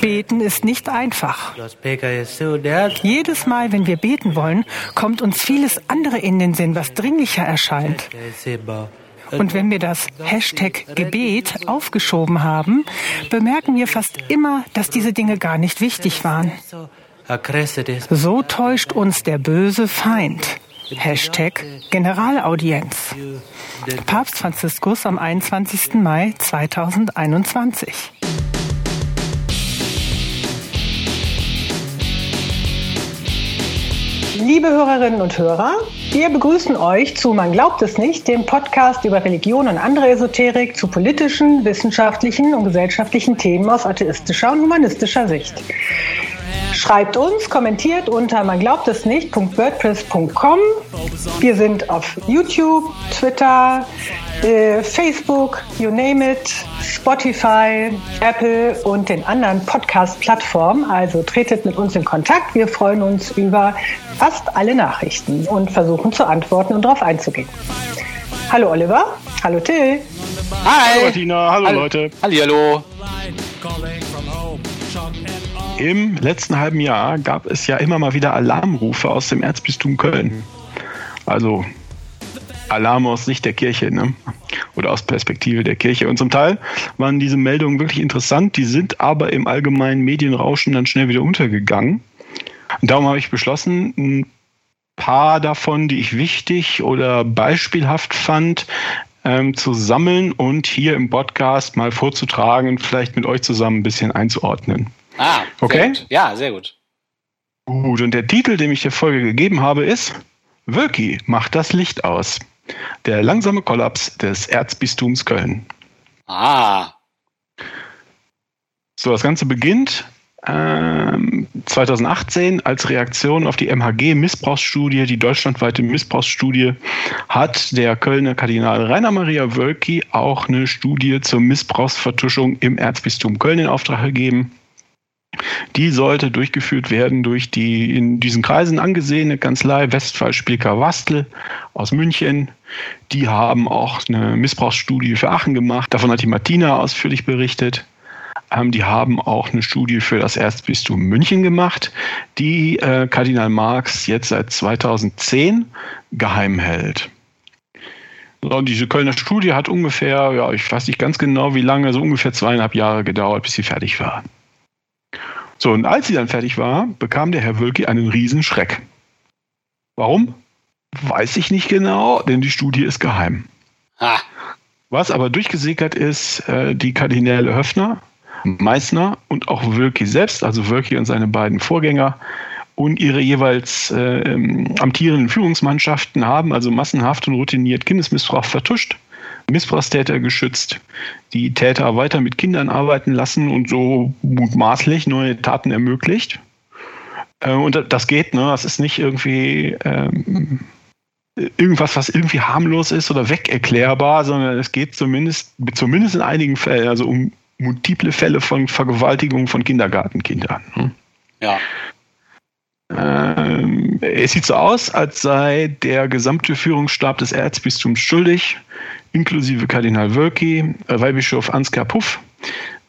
Beten ist nicht einfach. Jedes Mal, wenn wir beten wollen, kommt uns vieles andere in den Sinn, was dringlicher erscheint. Und wenn wir das Hashtag Gebet aufgeschoben haben, bemerken wir fast immer, dass diese Dinge gar nicht wichtig waren. So täuscht uns der böse Feind. Hashtag Generalaudienz. Papst Franziskus am 21. Mai 2021. Liebe Hörerinnen und Hörer, wir begrüßen euch zu Man glaubt es nicht, dem Podcast über Religion und andere Esoterik zu politischen, wissenschaftlichen und gesellschaftlichen Themen aus atheistischer und humanistischer Sicht. Schreibt uns, kommentiert unter man glaubt es nicht.wordpress.com. Wir sind auf YouTube, Twitter, äh, Facebook, you name it, Spotify, Apple und den anderen Podcast-Plattformen. Also tretet mit uns in Kontakt. Wir freuen uns über fast alle Nachrichten und versuchen zu antworten und darauf einzugehen. Hallo Oliver. Hallo Till. Hi. Hallo Tina. Hallo, hallo Leute. Hallo. Im letzten halben Jahr gab es ja immer mal wieder Alarmrufe aus dem Erzbistum Köln. Also Alarm aus Sicht der Kirche, ne? Oder aus Perspektive der Kirche. Und zum Teil waren diese Meldungen wirklich interessant, die sind aber im allgemeinen Medienrauschen dann schnell wieder untergegangen. Und darum habe ich beschlossen, ein paar davon, die ich wichtig oder beispielhaft fand, ähm, zu sammeln und hier im Podcast mal vorzutragen und vielleicht mit euch zusammen ein bisschen einzuordnen. Ah, okay. Sehr ja, sehr gut. Gut, und der Titel, den ich der Folge gegeben habe, ist Wölki macht das Licht aus. Der langsame Kollaps des Erzbistums Köln. Ah. So, das Ganze beginnt ähm, 2018 als Reaktion auf die MHG-Missbrauchsstudie, die deutschlandweite Missbrauchsstudie, hat der Kölner Kardinal Rainer Maria Wölki auch eine Studie zur Missbrauchsvertuschung im Erzbistum Köln in Auftrag gegeben. Die sollte durchgeführt werden durch die in diesen Kreisen angesehene Kanzlei Westphal Spilker Wastel aus München. Die haben auch eine Missbrauchsstudie für Aachen gemacht. Davon hat die Martina ausführlich berichtet. Ähm, die haben auch eine Studie für das Erzbistum München gemacht, die äh, Kardinal Marx jetzt seit 2010 geheim hält. Und diese Kölner Studie hat ungefähr, ja, ich weiß nicht ganz genau wie lange, so ungefähr zweieinhalb Jahre gedauert, bis sie fertig war. So, und als sie dann fertig war, bekam der Herr Wölki einen Riesenschreck. Warum? Weiß ich nicht genau, denn die Studie ist geheim. Ha. Was aber durchgesickert ist, äh, die Kardinäle Höfner, Meißner und auch Wölki selbst, also Wölki und seine beiden Vorgänger und ihre jeweils äh, ähm, amtierenden Führungsmannschaften haben also massenhaft und routiniert Kindesmissbrauch vertuscht Missbrauchstäter geschützt, die Täter weiter mit Kindern arbeiten lassen und so mutmaßlich neue Taten ermöglicht. Äh, und das geht, ne? Das ist nicht irgendwie ähm, irgendwas, was irgendwie harmlos ist oder wegerklärbar, sondern es geht zumindest, zumindest in einigen Fällen, also um multiple Fälle von Vergewaltigung von Kindergartenkindern. Ne? Ja. Ähm, es sieht so aus, als sei der gesamte Führungsstab des Erzbistums schuldig, inklusive Kardinal Wölki, äh, Weihbischof Ansgar Puff,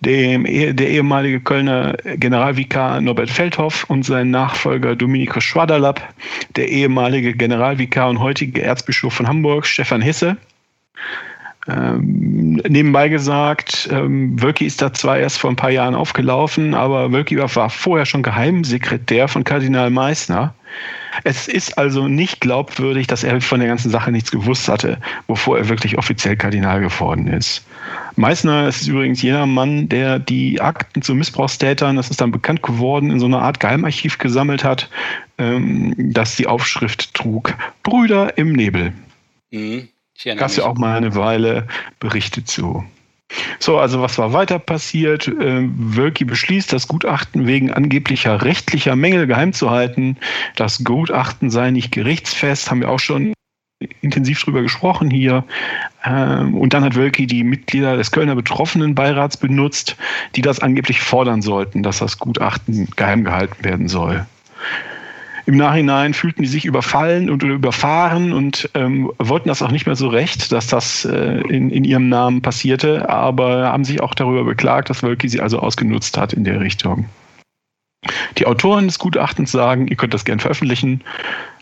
dem, der ehemalige Kölner Generalvikar Norbert Feldhoff und sein Nachfolger Dominikus Schwaderlapp, der ehemalige Generalvikar und heutige Erzbischof von Hamburg Stefan Hesse. Ähm, nebenbei gesagt, ähm, Wölki ist da zwar erst vor ein paar Jahren aufgelaufen, aber Wölki war vorher schon Geheimsekretär von Kardinal Meissner. Es ist also nicht glaubwürdig, dass er von der ganzen Sache nichts gewusst hatte, bevor er wirklich offiziell Kardinal geworden ist. Meißner ist übrigens jener Mann, der die Akten zu Missbrauchstätern, das ist dann bekannt geworden, in so einer Art Geheimarchiv gesammelt hat, ähm, das die Aufschrift trug: Brüder im Nebel. Mhm. Gab ja auch mal eine Weile Berichte zu. So, also was war weiter passiert? Äh, Wölki beschließt, das Gutachten wegen angeblicher rechtlicher Mängel geheim zu halten. Das Gutachten sei nicht gerichtsfest, haben wir auch schon intensiv drüber gesprochen hier. Ähm, und dann hat Wölki die Mitglieder des Kölner Betroffenenbeirats benutzt, die das angeblich fordern sollten, dass das Gutachten geheim gehalten werden soll. Im Nachhinein fühlten die sich überfallen und überfahren und ähm, wollten das auch nicht mehr so recht, dass das äh, in, in ihrem Namen passierte, aber haben sich auch darüber beklagt, dass Wölki sie also ausgenutzt hat in der Richtung. Die Autoren des Gutachtens sagen, ihr könnt das gern veröffentlichen.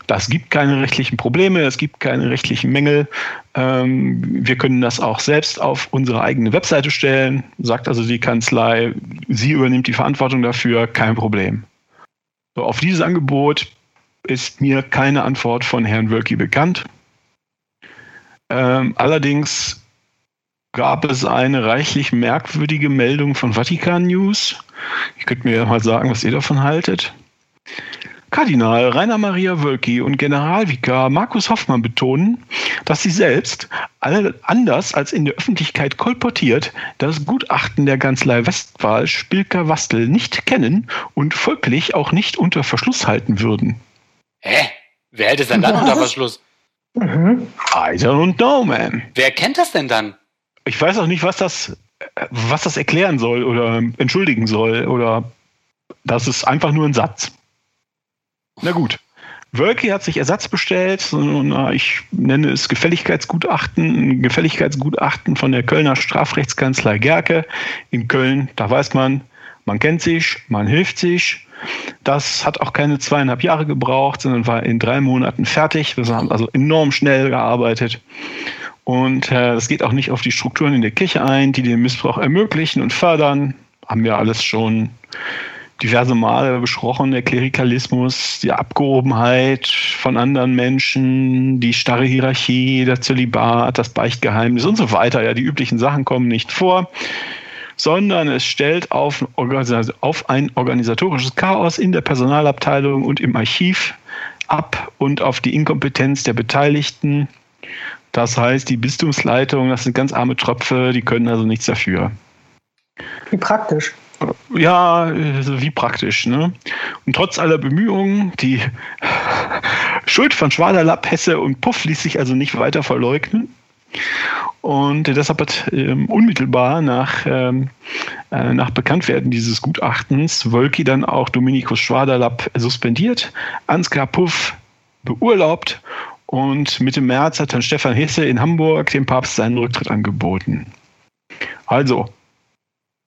Das gibt keine rechtlichen Probleme, es gibt keine rechtlichen Mängel. Ähm, wir können das auch selbst auf unsere eigene Webseite stellen, sagt also die Kanzlei, sie übernimmt die Verantwortung dafür, kein Problem. So, auf dieses Angebot ist mir keine Antwort von Herrn Wölki bekannt. Ähm, allerdings gab es eine reichlich merkwürdige Meldung von Vatikan News. Ich könnte mir ja mal sagen, was ihr davon haltet. Kardinal Rainer Maria Wölki und Generalvikar Markus Hoffmann betonen, dass sie selbst, anders als in der Öffentlichkeit kolportiert, das Gutachten der Kanzlei Westphal Spilker-Wastel nicht kennen und folglich auch nicht unter Verschluss halten würden. Hä? Wer hält es denn dann unter Verschluss? Mhm. I don't know, man. Wer kennt das denn dann? Ich weiß auch nicht, was das, was das erklären soll oder entschuldigen soll oder das ist einfach nur ein Satz. Na gut. Wölki hat sich Ersatz bestellt. Ich nenne es Gefälligkeitsgutachten. Ein Gefälligkeitsgutachten von der Kölner Strafrechtskanzlei Gerke in Köln. Da weiß man, man kennt sich, man hilft sich. Das hat auch keine zweieinhalb Jahre gebraucht, sondern war in drei Monaten fertig. Wir haben also enorm schnell gearbeitet. Und äh, das geht auch nicht auf die Strukturen in der Kirche ein, die den Missbrauch ermöglichen und fördern. Haben wir alles schon diverse Male besprochen, der Klerikalismus, die Abgehobenheit von anderen Menschen, die starre Hierarchie, der Zölibat, das Beichtgeheimnis und so weiter. Ja, die üblichen Sachen kommen nicht vor, sondern es stellt auf, auf ein organisatorisches Chaos in der Personalabteilung und im Archiv ab und auf die Inkompetenz der Beteiligten. Das heißt, die Bistumsleitung, das sind ganz arme Tröpfe, die können also nichts dafür. Wie praktisch. Ja, wie praktisch. Ne? Und trotz aller Bemühungen, die Schuld von Schwaderlapp, Hesse und Puff ließ sich also nicht weiter verleugnen. Und deshalb hat ähm, unmittelbar nach, ähm, äh, nach Bekanntwerden dieses Gutachtens Wölki dann auch Dominikus Schwaderlapp suspendiert, Ansgar Puff beurlaubt und Mitte März hat dann Stefan Hesse in Hamburg dem Papst seinen Rücktritt angeboten. Also,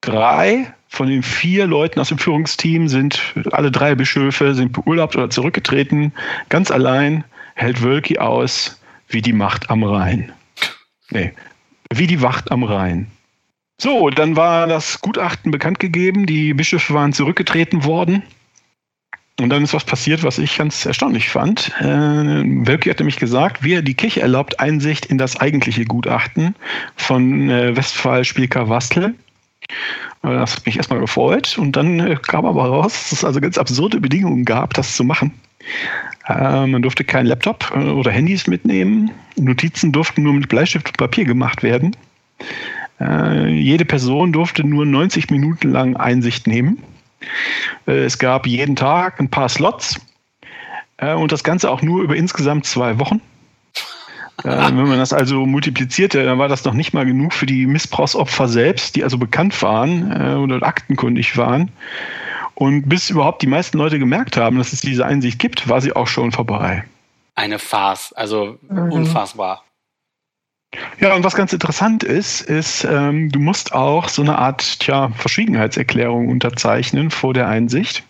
drei von den vier Leuten aus dem Führungsteam sind, alle drei Bischöfe sind beurlaubt oder zurückgetreten. Ganz allein hält Wölki aus wie die Macht am Rhein. Nee, wie die Wacht am Rhein. So, dann war das Gutachten bekannt gegeben. Die Bischöfe waren zurückgetreten worden. Und dann ist was passiert, was ich ganz erstaunlich fand. Äh, Wölki hat nämlich gesagt, wir, die Kirche erlaubt Einsicht in das eigentliche Gutachten von äh, Westphal Spielker Wastel. Äh, das hat mich erstmal gefreut und dann äh, kam aber raus, dass es also ganz absurde Bedingungen gab, das zu machen. Äh, man durfte keinen Laptop oder Handys mitnehmen. Notizen durften nur mit Bleistift und Papier gemacht werden. Jede Person durfte nur 90 Minuten lang Einsicht nehmen. Es gab jeden Tag ein paar Slots und das Ganze auch nur über insgesamt zwei Wochen. Äh, wenn man das also multiplizierte, dann war das noch nicht mal genug für die Missbrauchsopfer selbst, die also bekannt waren äh, oder aktenkundig waren. Und bis überhaupt die meisten Leute gemerkt haben, dass es diese Einsicht gibt, war sie auch schon vorbei. Eine Farce, also mhm. unfassbar. Ja, und was ganz interessant ist, ist, ähm, du musst auch so eine Art tja, Verschwiegenheitserklärung unterzeichnen vor der Einsicht.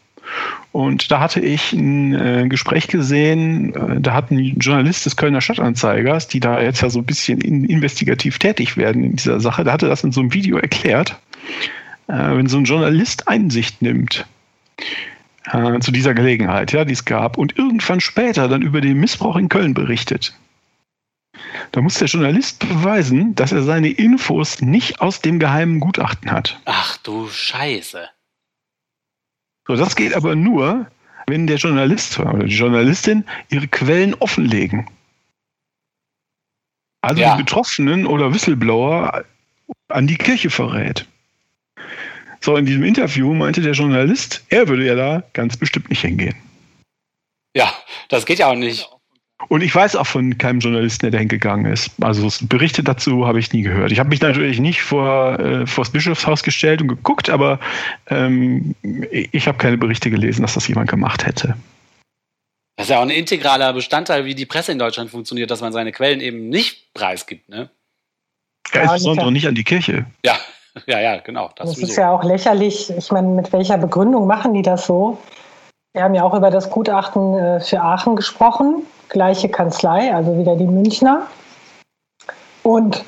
Und da hatte ich ein äh, Gespräch gesehen, äh, da hat ein Journalist des Kölner Stadtanzeigers, die da jetzt ja so ein bisschen in, investigativ tätig werden in dieser Sache, der hatte das in so einem Video erklärt, äh, wenn so ein Journalist Einsicht nimmt äh, zu dieser Gelegenheit, ja, die es gab, und irgendwann später dann über den Missbrauch in Köln berichtet. Da muss der Journalist beweisen, dass er seine Infos nicht aus dem geheimen Gutachten hat. Ach du Scheiße. So, das geht aber nur, wenn der Journalist oder die Journalistin ihre Quellen offenlegen. Also ja. die Betroffenen oder Whistleblower an die Kirche verrät. So, in diesem Interview meinte der Journalist, er würde ja da ganz bestimmt nicht hingehen. Ja, das geht ja auch nicht. Und ich weiß auch von keinem Journalisten, der da hingegangen ist. Also Berichte dazu habe ich nie gehört. Ich habe mich natürlich nicht vor, äh, vor das Bischofshaus gestellt und geguckt, aber ähm, ich habe keine Berichte gelesen, dass das jemand gemacht hätte. Das ist ja auch ein integraler Bestandteil, wie die Presse in Deutschland funktioniert, dass man seine Quellen eben nicht preisgibt, ne? Ja, insbesondere nicht an die Kirche. Ja, ja, ja, genau. Das, das ist ja auch lächerlich. Ich meine, mit welcher Begründung machen die das so? Wir haben ja auch über das Gutachten äh, für Aachen gesprochen, gleiche Kanzlei, also wieder die Münchner. Und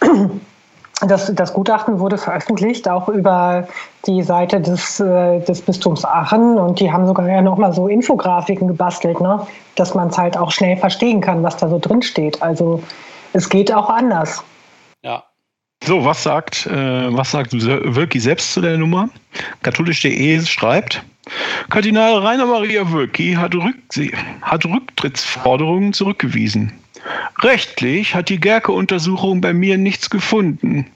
das, das Gutachten wurde veröffentlicht, auch über die Seite des, äh, des Bistums Aachen. Und die haben sogar ja nochmal so Infografiken gebastelt, ne? dass man es halt auch schnell verstehen kann, was da so drin steht. Also es geht auch anders. Ja. So, was sagt, äh, was sagt Wölki selbst zu der Nummer? Katholisch.de schreibt, Kardinal Rainer Maria Wölki hat, hat Rücktrittsforderungen zurückgewiesen. Rechtlich hat die Gerke-Untersuchung bei mir nichts gefunden.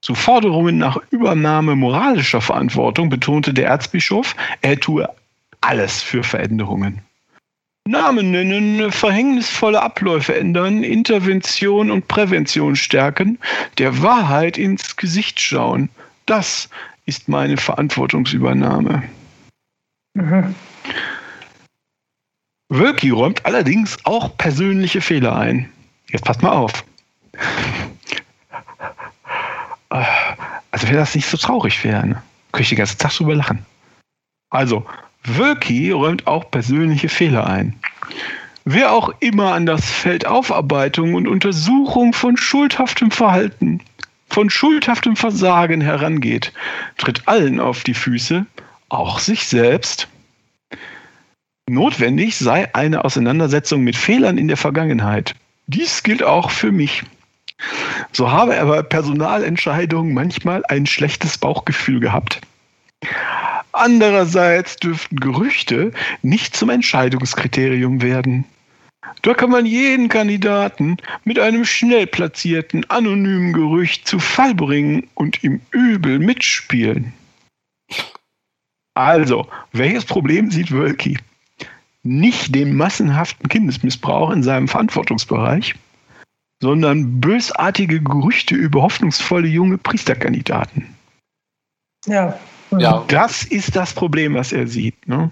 Zu Forderungen nach Übernahme moralischer Verantwortung betonte der Erzbischof, er tue alles für Veränderungen. Namen nennen, verhängnisvolle Abläufe ändern, Intervention und Prävention stärken, der Wahrheit ins Gesicht schauen. Das ist meine Verantwortungsübernahme. Mhm. Wölki räumt allerdings auch persönliche Fehler ein. Jetzt passt mal auf. Also wenn das nicht so traurig wäre, ne? könnte ich den ganzen Tag drüber lachen. Also, Wölki räumt auch persönliche Fehler ein. Wer auch immer an das Feld Aufarbeitung und Untersuchung von schuldhaftem Verhalten, von schuldhaftem Versagen herangeht, tritt allen auf die Füße, auch sich selbst. Notwendig sei eine Auseinandersetzung mit Fehlern in der Vergangenheit. Dies gilt auch für mich. So habe er bei Personalentscheidungen manchmal ein schlechtes Bauchgefühl gehabt. Andererseits dürften Gerüchte nicht zum Entscheidungskriterium werden. Da kann man jeden Kandidaten mit einem schnell platzierten, anonymen Gerücht zu Fall bringen und im Übel mitspielen. Also, welches Problem sieht Wölki? Nicht den massenhaften Kindesmissbrauch in seinem Verantwortungsbereich, sondern bösartige Gerüchte über hoffnungsvolle junge Priesterkandidaten. Ja, ja. Das ist das Problem, was er sieht. Ne?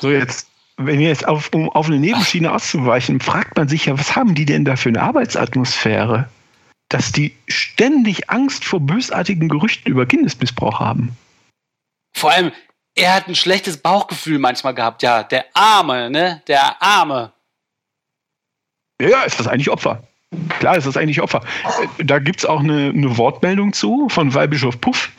So jetzt, wenn wir jetzt auf, um auf eine Nebenschiene auszuweichen, fragt man sich ja, was haben die denn da für eine Arbeitsatmosphäre, dass die ständig Angst vor bösartigen Gerüchten über Kindesmissbrauch haben. Vor allem, er hat ein schlechtes Bauchgefühl manchmal gehabt, ja, der Arme, ne, der Arme. Ja, ist das eigentlich Opfer? Klar ist das eigentlich Opfer. Äh, da gibt es auch eine, eine, Wortmeldung zu von Weihbischof Puff,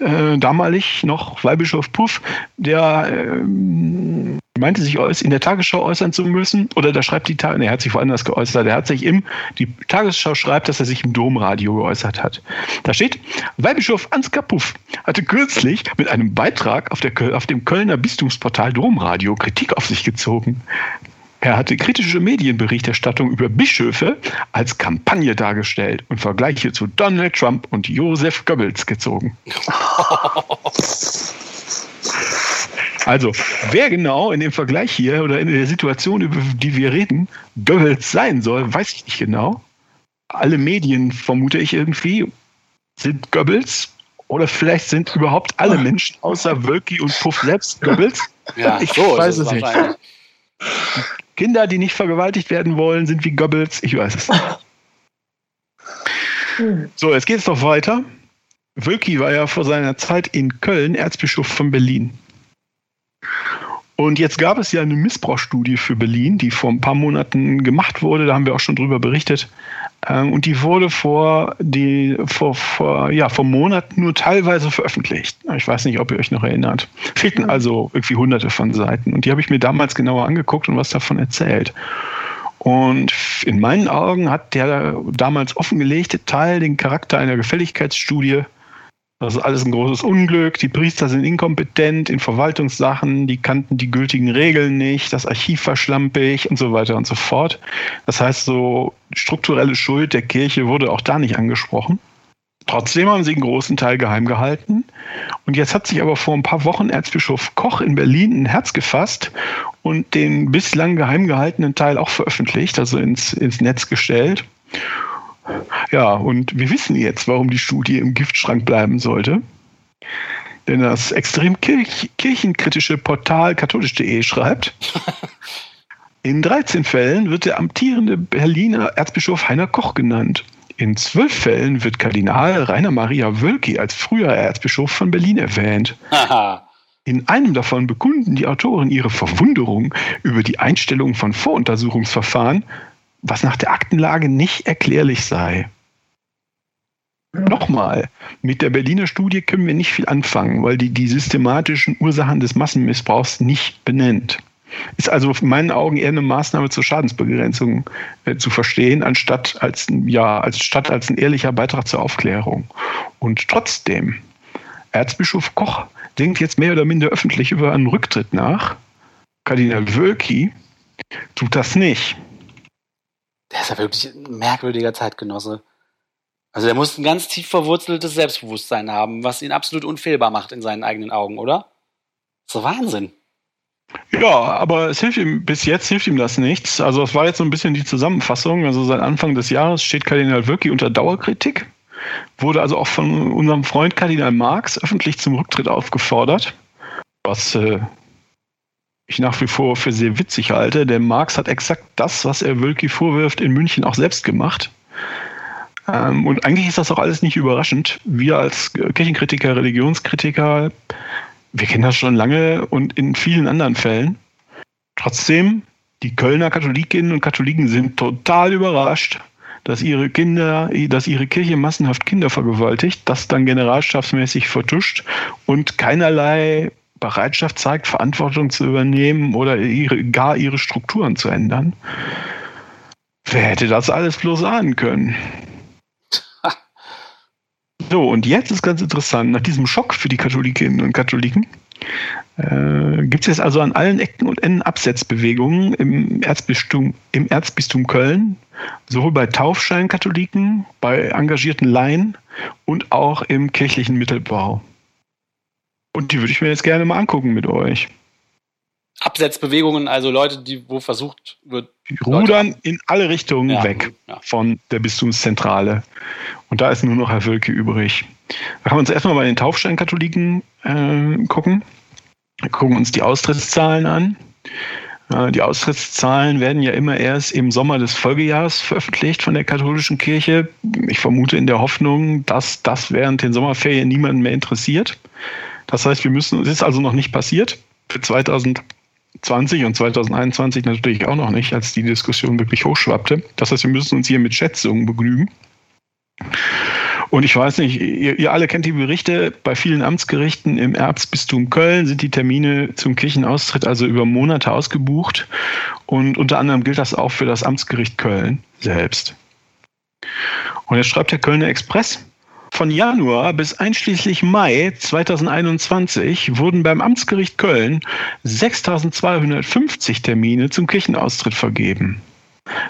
äh, damalig noch Weihbischof Puff, der äh, meinte sich in der Tagesschau äußern zu müssen, oder da schreibt die Tagesschau, er hat sich woanders geäußert, er hat sich im, die Tagesschau schreibt, dass er sich im Domradio geäußert hat. Da steht, Weihbischof Ansgar Puff hatte kürzlich mit einem Beitrag auf, der, auf dem Kölner Bistumsportal Domradio Kritik auf sich gezogen. Er hatte kritische Medienberichterstattung über Bischöfe als Kampagne dargestellt und Vergleiche zu Donald Trump und Joseph Goebbels gezogen. Also, wer genau in dem Vergleich hier oder in der Situation, über die wir reden, Goebbels sein soll, weiß ich nicht genau. Alle Medien, vermute ich irgendwie, sind Goebbels. Oder vielleicht sind überhaupt alle Menschen außer Wölki und Puff selbst Goebbels. Ja, ich so weiß es nicht. Kinder, die nicht vergewaltigt werden wollen, sind wie Goebbels. Ich weiß es. so, jetzt geht es noch weiter. Wölki war ja vor seiner Zeit in Köln Erzbischof von Berlin. Und jetzt gab es ja eine Missbrauchsstudie für Berlin, die vor ein paar Monaten gemacht wurde. Da haben wir auch schon drüber berichtet. Ähm, und die wurde vor, die, vor, vor, ja, vor Monaten nur teilweise veröffentlicht. Ich weiß nicht, ob ihr euch noch erinnert. Fehlten also irgendwie hunderte von Seiten. Und die habe ich mir damals genauer angeguckt und was davon erzählt. Und in meinen Augen hat der damals offengelegte Teil den Charakter einer Gefälligkeitsstudie das ist alles ein großes Unglück. Die Priester sind inkompetent in Verwaltungssachen, die kannten die gültigen Regeln nicht, das Archiv war schlampig und so weiter und so fort. Das heißt, so strukturelle Schuld der Kirche wurde auch da nicht angesprochen. Trotzdem haben sie einen großen Teil geheim gehalten. Und jetzt hat sich aber vor ein paar Wochen Erzbischof Koch in Berlin ein Herz gefasst und den bislang geheim gehaltenen Teil auch veröffentlicht, also ins, ins Netz gestellt. Ja, und wir wissen jetzt, warum die Studie im Giftschrank bleiben sollte. Denn das extrem kirch kirchenkritische Portal katholisch.de schreibt, in 13 Fällen wird der amtierende Berliner Erzbischof Heiner Koch genannt. In zwölf Fällen wird Kardinal Rainer Maria Wölki als früher Erzbischof von Berlin erwähnt. In einem davon bekunden die Autoren ihre Verwunderung über die Einstellung von Voruntersuchungsverfahren, was nach der Aktenlage nicht erklärlich sei. Nochmal, mit der Berliner Studie können wir nicht viel anfangen, weil die die systematischen Ursachen des Massenmissbrauchs nicht benennt. Ist also in meinen Augen eher eine Maßnahme zur Schadensbegrenzung äh, zu verstehen, anstatt als, ja, als, statt als ein ehrlicher Beitrag zur Aufklärung. Und trotzdem, Erzbischof Koch denkt jetzt mehr oder minder öffentlich über einen Rücktritt nach. Kardinal Wölki tut das nicht. Der ist ja wirklich ein merkwürdiger Zeitgenosse. Also der muss ein ganz tief verwurzeltes Selbstbewusstsein haben, was ihn absolut unfehlbar macht in seinen eigenen Augen, oder? So Wahnsinn. Ja, aber es hilft ihm, bis jetzt hilft ihm das nichts. Also es war jetzt so ein bisschen die Zusammenfassung. Also seit Anfang des Jahres steht Kardinal Wölki unter Dauerkritik, wurde also auch von unserem Freund Kardinal Marx öffentlich zum Rücktritt aufgefordert, was äh, ich nach wie vor für sehr witzig halte, denn Marx hat exakt das, was er Wölki vorwirft, in München auch selbst gemacht. Ähm, und eigentlich ist das auch alles nicht überraschend. Wir als Kirchenkritiker, Religionskritiker wir kennen das schon lange und in vielen anderen Fällen. Trotzdem, die Kölner Katholikinnen und Katholiken sind total überrascht, dass ihre Kinder, dass ihre Kirche massenhaft Kinder vergewaltigt, das dann generalstabsmäßig vertuscht und keinerlei Bereitschaft zeigt, Verantwortung zu übernehmen oder ihre, gar ihre Strukturen zu ändern. Wer hätte das alles bloß ahnen können? So, und jetzt ist ganz interessant, nach diesem Schock für die Katholikinnen und Katholiken äh, gibt es jetzt also an allen Ecken und Enden Absetzbewegungen im Erzbistum, im Erzbistum Köln, sowohl bei Taufscheinkatholiken, bei engagierten Laien und auch im kirchlichen Mittelbau. Und die würde ich mir jetzt gerne mal angucken mit euch. Absetzbewegungen, also Leute, die wo versucht wird. Die rudern in alle Richtungen ja, weg ja. von der Bistumszentrale. Und da ist nur noch Herr Wölke übrig. Da kann man uns erstmal bei den Taufsteinkatholiken äh, gucken. Wir gucken uns die Austrittszahlen an. Äh, die Austrittszahlen werden ja immer erst im Sommer des Folgejahres veröffentlicht von der katholischen Kirche. Ich vermute in der Hoffnung, dass das während den Sommerferien niemanden mehr interessiert. Das heißt, wir müssen, es ist also noch nicht passiert. Für 2000 20 und 2021 natürlich auch noch nicht, als die Diskussion wirklich hochschwappte. Das heißt, wir müssen uns hier mit Schätzungen begnügen. Und ich weiß nicht, ihr, ihr, alle kennt die Berichte, bei vielen Amtsgerichten im Erzbistum Köln sind die Termine zum Kirchenaustritt also über Monate ausgebucht. Und unter anderem gilt das auch für das Amtsgericht Köln selbst. Und jetzt schreibt der Kölner Express, von Januar bis einschließlich Mai 2021 wurden beim Amtsgericht Köln 6.250 Termine zum Kirchenaustritt vergeben.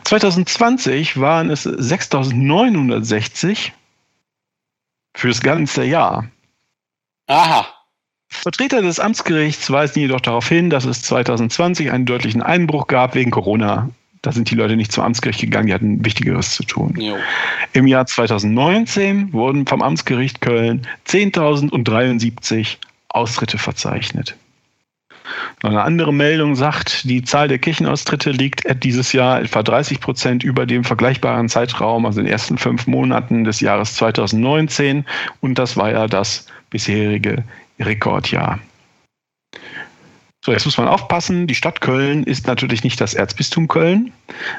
2020 waren es 6.960 fürs ganze Jahr. Aha. Vertreter des Amtsgerichts weisen jedoch darauf hin, dass es 2020 einen deutlichen Einbruch gab wegen Corona da sind die Leute nicht zum Amtsgericht gegangen, die hatten Wichtigeres zu tun. Jo. Im Jahr 2019 wurden vom Amtsgericht Köln 10.073 Austritte verzeichnet. Eine andere Meldung sagt, die Zahl der Kirchenaustritte liegt dieses Jahr etwa 30 Prozent über dem vergleichbaren Zeitraum, also den ersten fünf Monaten des Jahres 2019. Und das war ja das bisherige Rekordjahr. So, jetzt muss man aufpassen. Die Stadt Köln ist natürlich nicht das Erzbistum Köln.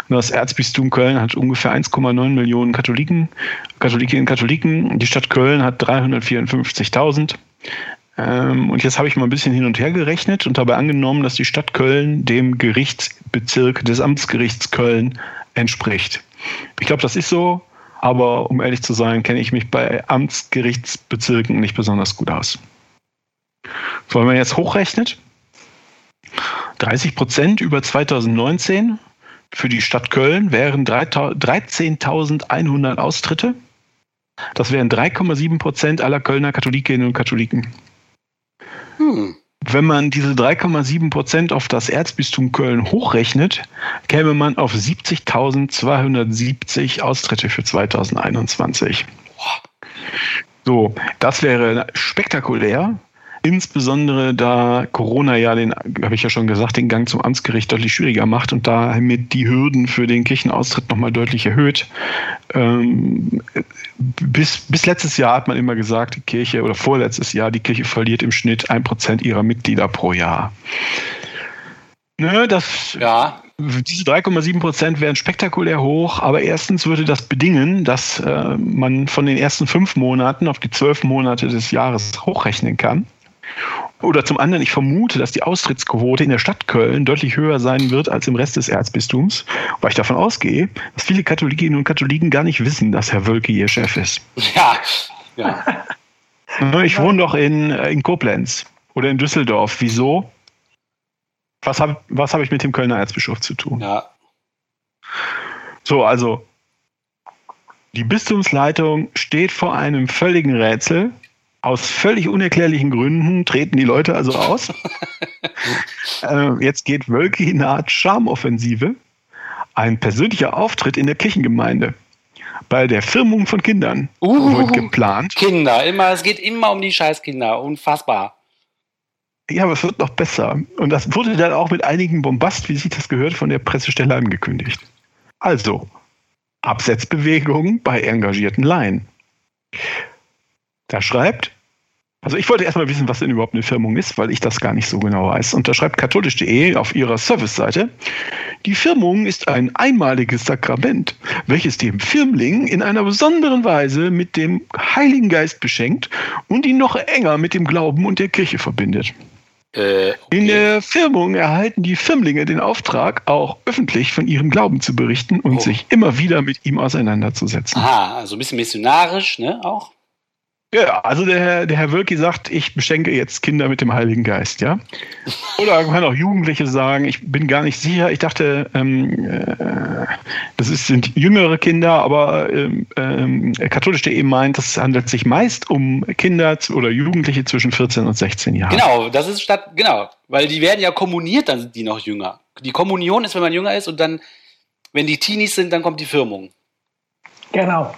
Das Erzbistum Köln hat ungefähr 1,9 Millionen Katholiken, Katholikinnen und Katholiken. Die Stadt Köln hat 354.000. Ähm, und jetzt habe ich mal ein bisschen hin und her gerechnet und dabei angenommen, dass die Stadt Köln dem Gerichtsbezirk des Amtsgerichts Köln entspricht. Ich glaube, das ist so, aber um ehrlich zu sein, kenne ich mich bei Amtsgerichtsbezirken nicht besonders gut aus. So, wenn man jetzt hochrechnet, 30 Prozent über 2019 für die Stadt Köln wären 13.100 Austritte. Das wären 3,7 Prozent aller Kölner Katholikinnen und Katholiken. Hm. Wenn man diese 3,7 Prozent auf das Erzbistum Köln hochrechnet, käme man auf 70.270 Austritte für 2021. So, das wäre spektakulär. Insbesondere da Corona ja den, habe ich ja schon gesagt, den Gang zum Amtsgericht deutlich schwieriger macht und damit die Hürden für den Kirchenaustritt nochmal deutlich erhöht. Ähm, bis, bis letztes Jahr hat man immer gesagt, die Kirche oder vorletztes Jahr, die Kirche verliert im Schnitt ein Prozent ihrer Mitglieder pro Jahr. Ne, das, ja. Diese 3,7 Prozent wären spektakulär hoch, aber erstens würde das bedingen, dass äh, man von den ersten fünf Monaten auf die zwölf Monate des Jahres hochrechnen kann. Oder zum anderen, ich vermute, dass die Austrittsquote in der Stadt Köln deutlich höher sein wird als im Rest des Erzbistums, weil ich davon ausgehe, dass viele Katholikinnen und Katholiken gar nicht wissen, dass Herr Wölke ihr Chef ist. Ja, ja. Ich wohne doch in, äh, in Koblenz oder in Düsseldorf. Wieso? Was habe was hab ich mit dem Kölner Erzbischof zu tun? Ja. So, also die Bistumsleitung steht vor einem völligen Rätsel. Aus völlig unerklärlichen Gründen treten die Leute also aus. äh, jetzt geht Wölke in eine Art Charmoffensive. Ein persönlicher Auftritt in der Kirchengemeinde. Bei der Firmung von Kindern uh, wird geplant. Kinder, immer, es geht immer um die Scheißkinder. Unfassbar. Ja, aber es wird noch besser. Und das wurde dann auch mit einigen Bombast, wie sich das gehört, von der Pressestelle angekündigt. Also, Absetzbewegungen bei engagierten Laien. Da schreibt, also ich wollte erstmal wissen, was denn überhaupt eine Firmung ist, weil ich das gar nicht so genau weiß. Und da schreibt katholisch.de auf ihrer Service-Seite, die Firmung ist ein einmaliges Sakrament, welches dem Firmling in einer besonderen Weise mit dem Heiligen Geist beschenkt und ihn noch enger mit dem Glauben und der Kirche verbindet. Äh, okay. In der Firmung erhalten die Firmlinge den Auftrag, auch öffentlich von ihrem Glauben zu berichten und oh. sich immer wieder mit ihm auseinanderzusetzen. Aha, also ein bisschen missionarisch, ne, auch? Ja, also der, Herr, der Herr Wölki sagt, ich beschenke jetzt Kinder mit dem Heiligen Geist, ja. Oder man kann auch Jugendliche sagen, ich bin gar nicht sicher, ich dachte, ähm, äh, das ist, sind jüngere Kinder, aber ähm, äh, katholisch.de meint, es handelt sich meist um Kinder oder Jugendliche zwischen 14 und 16 Jahren. Genau, das ist statt, genau, weil die werden ja kommuniert, dann sind die noch jünger. Die Kommunion ist, wenn man jünger ist und dann, wenn die Teenies sind, dann kommt die Firmung. Genau.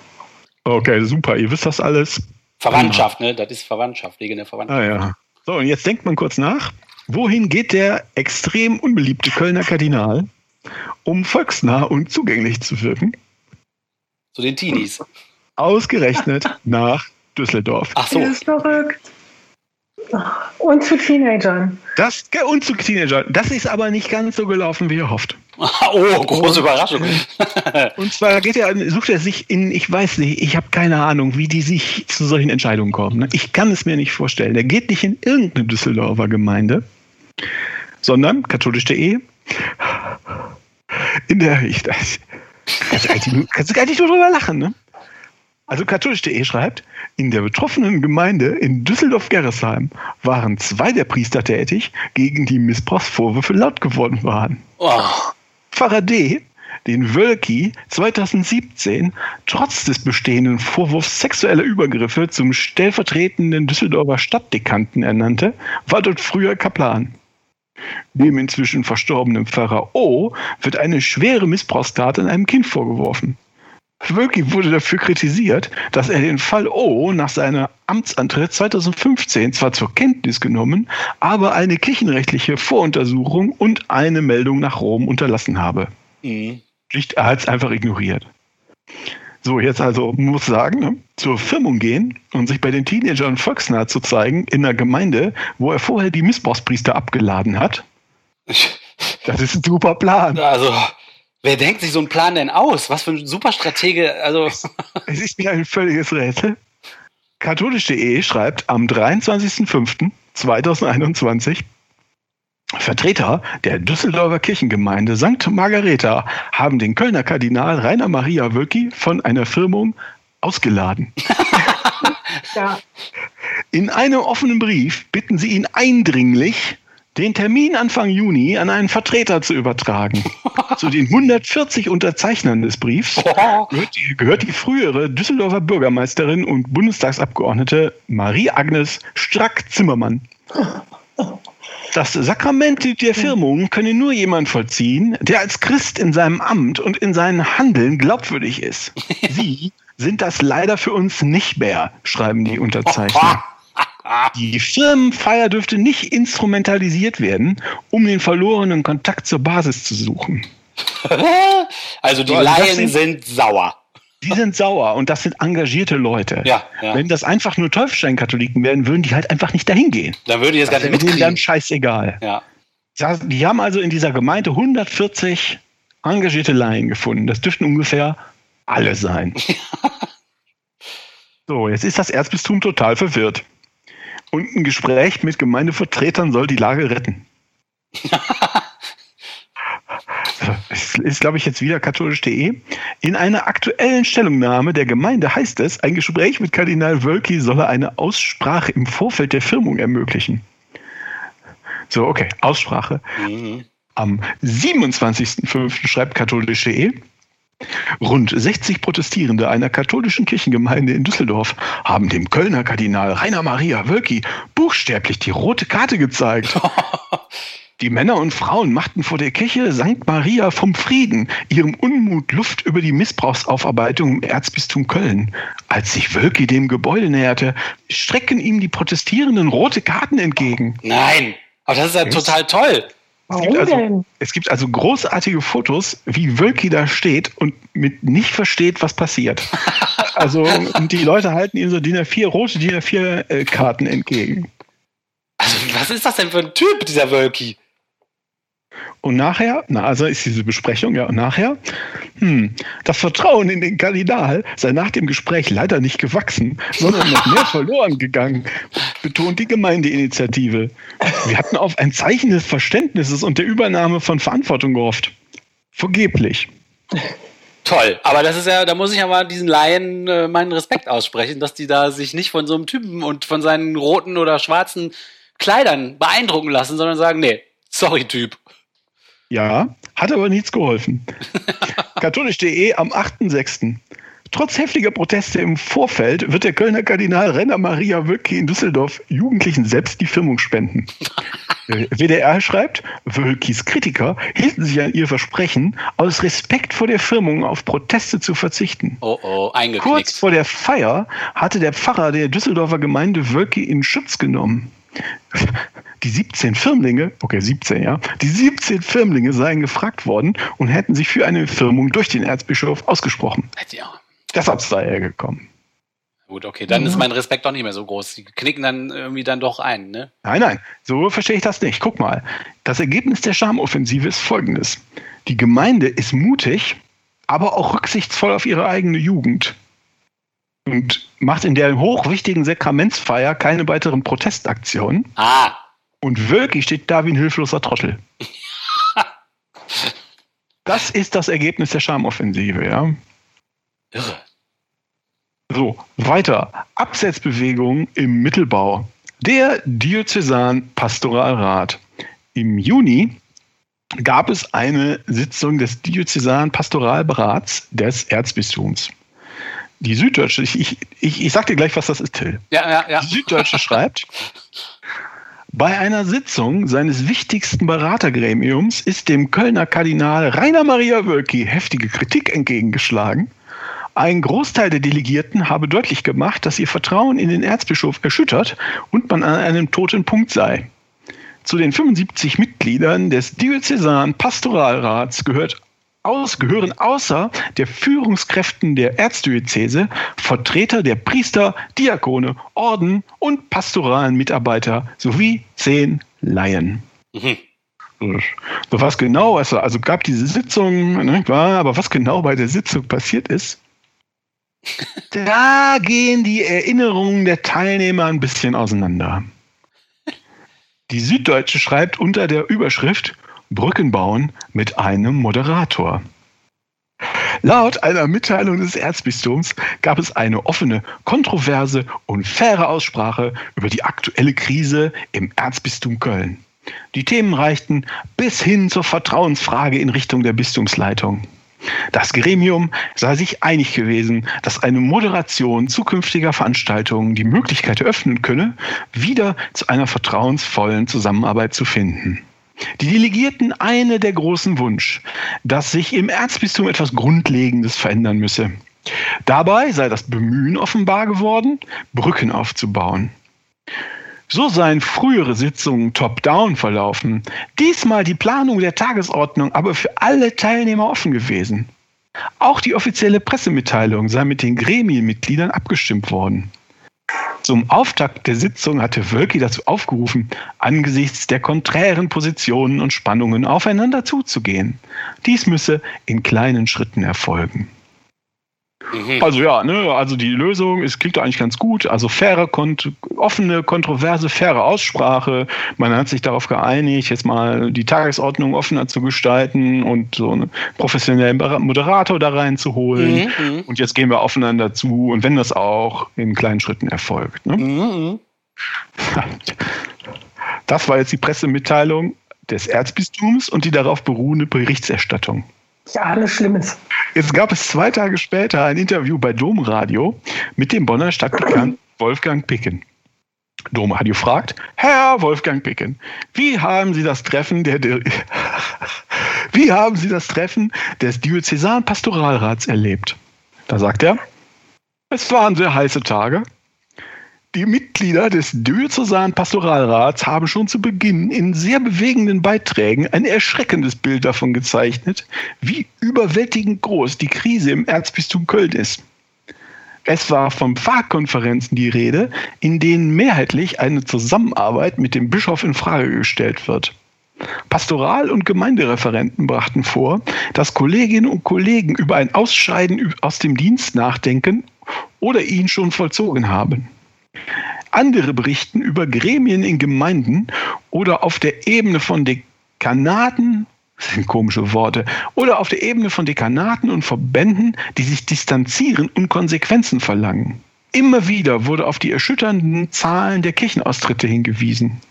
Okay, super, ihr wisst das alles. Verwandtschaft, ne? Das ist Verwandtschaft, wegen der Verwandtschaft. Ah, ja. So, und jetzt denkt man kurz nach. Wohin geht der extrem unbeliebte Kölner Kardinal, um volksnah und zugänglich zu wirken? Zu den Teenies. Ausgerechnet nach Düsseldorf. Ach so. Das ist verrückt. Und zu Teenagern. Das, und zu Teenagern. Das ist aber nicht ganz so gelaufen, wie er hofft. oh, große Überraschung. und zwar geht er, sucht er sich in, ich weiß nicht, ich habe keine Ahnung, wie die sich zu solchen Entscheidungen kommen. Ne? Ich kann es mir nicht vorstellen. Er geht nicht in irgendeine Düsseldorfer Gemeinde, sondern katholisch.de in der ich das, kannst du gar nicht nur drüber lachen, ne? Also katholisch.de schreibt, in der betroffenen Gemeinde in Düsseldorf-Gerresheim waren zwei der Priester tätig, gegen die Missbrauchsvorwürfe laut geworden waren. Oh. Pfarrer D., den Wölki 2017 trotz des bestehenden Vorwurfs sexueller Übergriffe zum stellvertretenden Düsseldorfer Stadtdekanten ernannte, war dort früher Kaplan. Dem inzwischen verstorbenen Pfarrer O wird eine schwere Missbrauchstat an einem Kind vorgeworfen. Wölki wurde dafür kritisiert, dass er den Fall O nach seiner Amtsantritt 2015 zwar zur Kenntnis genommen, aber eine kirchenrechtliche Voruntersuchung und eine Meldung nach Rom unterlassen habe. Mhm. Schlicht, er hat es einfach ignoriert. So, jetzt also muss sagen, ne, zur Firmung gehen und sich bei den Teenagern volksnah zu zeigen in einer Gemeinde, wo er vorher die Missbrauchspriester abgeladen hat. Das ist ein super Plan. Also, Wer denkt sich so einen Plan denn aus? Was für ein super Stratege, also. Es ist mir ein völliges Rätsel. Katholisch.de schreibt am 23.05.2021, Vertreter der Düsseldorfer Kirchengemeinde St. Margareta haben den Kölner Kardinal Rainer Maria Wölki von einer Firmung ausgeladen. ja. In einem offenen Brief bitten sie ihn eindringlich, den Termin Anfang Juni an einen Vertreter zu übertragen. Zu den 140 Unterzeichnern des Briefs gehört die, gehört die frühere Düsseldorfer Bürgermeisterin und Bundestagsabgeordnete Marie-Agnes Strack-Zimmermann. Das Sakrament der Firmung könne nur jemand vollziehen, der als Christ in seinem Amt und in seinen Handeln glaubwürdig ist. Sie sind das leider für uns nicht mehr, schreiben die Unterzeichner. Die Firmenfeier dürfte nicht instrumentalisiert werden, um den verlorenen Kontakt zur Basis zu suchen. also die So, also Laien sind- sind sauer. Die sind sauer und das sind engagierte Leute. Ja, ja. Wenn das einfach nur Teufelsstein-Katholiken wären, würden die halt einfach nicht dahin gehen. Dann würde ich das Ganze wäre denen dann mitkriegen. scheißegal. Ja, Die haben also in dieser Gemeinde 140 engagierte Laien gefunden. Das dürften ungefähr alle sein. so, jetzt ist das Erzbistum total verwirrt. Und ein Gespräch mit Gemeindevertretern soll die Lage retten. Es ist, glaube ich, jetzt wieder katholisch.de. In einer aktuellen Stellungnahme der Gemeinde heißt es, ein Gespräch mit Kardinal Wölki solle eine Aussprache im Vorfeld der Firmung ermöglichen. So, okay, Aussprache. Mhm. Am 27.05. schreibt katholisch.de, rund 60 Protestierende einer katholischen Kirchengemeinde in Düsseldorf haben dem Kölner Kardinal Rainer Maria Wölki buchstäblich die rote Karte gezeigt. Die Männer und Frauen machten vor der Kirche St. Maria vom Frieden ihrem Unmut Luft über die Missbrauchsaufarbeitung im Erzbistum Köln. Als sich Wölki dem Gebäude näherte, strecken ihm die Protestierenden rote Karten entgegen. Nein, aber das ist ja total toll. Es gibt, also, es gibt also großartige Fotos, wie Wölki da steht und mit nicht versteht, was passiert. Also, und die Leute halten ihm so DIN A4, rote DIN A4-Karten entgegen. Also, was ist das denn für ein Typ, dieser Wölki? Und nachher, na, also ist diese Besprechung, ja, und nachher, hm, das Vertrauen in den Kardinal sei nach dem Gespräch leider nicht gewachsen, sondern noch mehr verloren gegangen, betont die Gemeindeinitiative. Wir hatten auf ein Zeichen des Verständnisses und der Übernahme von Verantwortung gehofft. Vergeblich. Toll. Aber das ist ja, da muss ich ja mal diesen Laien äh, meinen Respekt aussprechen, dass die da sich nicht von so einem Typen und von seinen roten oder schwarzen Kleidern beeindrucken lassen, sondern sagen, nee, sorry, Typ. Ja, hat aber nichts geholfen. Katholisch.de am 8.6. Trotz heftiger Proteste im Vorfeld wird der Kölner Kardinal Renner Maria Wölki in Düsseldorf Jugendlichen selbst die Firmung spenden. Der WDR schreibt, Wölkis Kritiker hielten sich an ihr Versprechen, aus Respekt vor der Firmung auf Proteste zu verzichten. Oh, oh, Kurz eingeknickt. vor der Feier hatte der Pfarrer der Düsseldorfer Gemeinde Wölki in Schutz genommen. Die 17 Firmlinge, okay, 17, ja, die 17 Firmlinge seien gefragt worden und hätten sich für eine Firmung durch den Erzbischof ausgesprochen. Ja. Deshalb sei er gekommen. Gut, okay, dann ist mein Respekt doch nicht mehr so groß. Die knicken dann irgendwie dann doch ein, ne? Nein, nein, so verstehe ich das nicht. Guck mal, das Ergebnis der Schamoffensive ist folgendes. Die Gemeinde ist mutig, aber auch rücksichtsvoll auf ihre eigene Jugend. Und macht in der hochwichtigen Sakramentsfeier keine weiteren Protestaktionen. Ah, Und Wölki steht da wie ein hilfloser Trottel. Das ist das Ergebnis der Schamoffensive, ja. irre. So, weiter. Absetzbewegung im Mittelbau. Der Diözesan Pastoralrat. Im Juni gab es eine Sitzung des Diözesan Pastoralrats des Erzbistums. Die Süddeutsche, ich, ich, ich, ich sag dir gleich, was das ist, Till. Ja, ja, ja. Die Süddeutsche schreibt, bei einer Sitzung seines wichtigsten Beratergremiums ist dem Kölner Kardinal Rainer Maria Wölki heftige Kritik entgegengeschlagen. Ein Großteil der Delegierten habe deutlich gemacht, dass ihr Vertrauen in den Erzbischof erschüttert und man an einem toten Punkt sei. Zu den 75 Mitgliedern des Diözesan Pastoralrats gehört aus, gehören außer der Führungskräften der Erzdiözese Vertreter der Priester, Diakone, Orden und pastoralen Mitarbeiter sowie zehn Laien. Mhm. So was genau, also, also gab diese Sitzung, ne, war, aber was genau bei der Sitzung passiert ist, da gehen die Erinnerungen der Teilnehmer ein bisschen auseinander. Die Süddeutsche schreibt unter der Überschrift Brücken bauen mit einem Moderator. Laut einer Mitteilung des Erzbistums gab es eine offene, kontroverse und faire Aussprache über die aktuelle Krise im Erzbistum Köln. Die Themen reichten bis hin zur Vertrauensfrage in Richtung der Bistumsleitung. Das Gremium sei sich einig gewesen, dass eine Moderation zukünftiger Veranstaltungen die Möglichkeit eröffnen könne, wieder zu einer vertrauensvollen Zusammenarbeit zu finden. Die Delegierten eine der großen Wunsch, dass sich im Erzbistum etwas Grundlegendes verändern müsse. Dabei sei das Bemühen offenbar geworden, Brücken aufzubauen. So seien frühere Sitzungen top-down verlaufen, diesmal die Planung der Tagesordnung aber für alle Teilnehmer offen gewesen. Auch die offizielle Pressemitteilung sei mit den Gremienmitgliedern abgestimmt worden. Zum Auftakt der Sitzung hatte Wölki dazu aufgerufen, angesichts der konträren Positionen und Spannungen aufeinander zuzugehen. Dies müsse in kleinen Schritten erfolgen. Mhm. Also ja, ne, also die Lösung, es klingt eigentlich ganz gut. Also faire, kont offene, kontroverse, faire Aussprache. Man hat sich darauf geeinigt, jetzt mal die Tagesordnung offener zu gestalten und so einen professionellen Moderator da reinzuholen. Mhm, mhm. und jetzt gehen wir aufeinander zu und wenn das auch in kleinen Schritten erfolgt. Ne? Mhm. mhm. Das war jetzt die Pressemitteilung des Erzbistums und die darauf beruhende Berichterstattung. Ja, alles Schlimmes. Jetzt gab es zwei Tage später ein Interview bei Domradio mit dem Bonner Stadtbekannt Wolfgang Picken. Domradio fragt, Herr Wolfgang Picken, wie haben Sie das Treffen der, der wie haben Sie das Treffen des Diözesan Pastoralrats erlebt? Da sagt er, es waren sehr heiße Tage. Die Mitglieder des Diözesan Pastoralrats haben schon zu Beginn in sehr bewegenden Beiträgen ein erschreckendes Bild davon gezeichnet, wie überwältigend groß die Krise im Erzbistum Köln ist. Es war von Pfarrkonferenzen die Rede, in denen mehrheitlich eine Zusammenarbeit mit dem Bischof in Frage gestellt wird. Pastoral- und Gemeindereferenten brachten vor, dass Kolleginnen und Kollegen über ein Ausscheiden aus dem Dienst nachdenken oder ihn schon vollzogen haben. Andere berichten über Gremien in Gemeinden oder auf der Ebene von Dekanaten, das sind komische Worte, oder auf der Ebene von Dekanaten und Verbänden, die sich distanzieren und Konsequenzen verlangen. Immer wieder wurde auf die erschütternden Zahlen der Kirchenaustritte hingewiesen.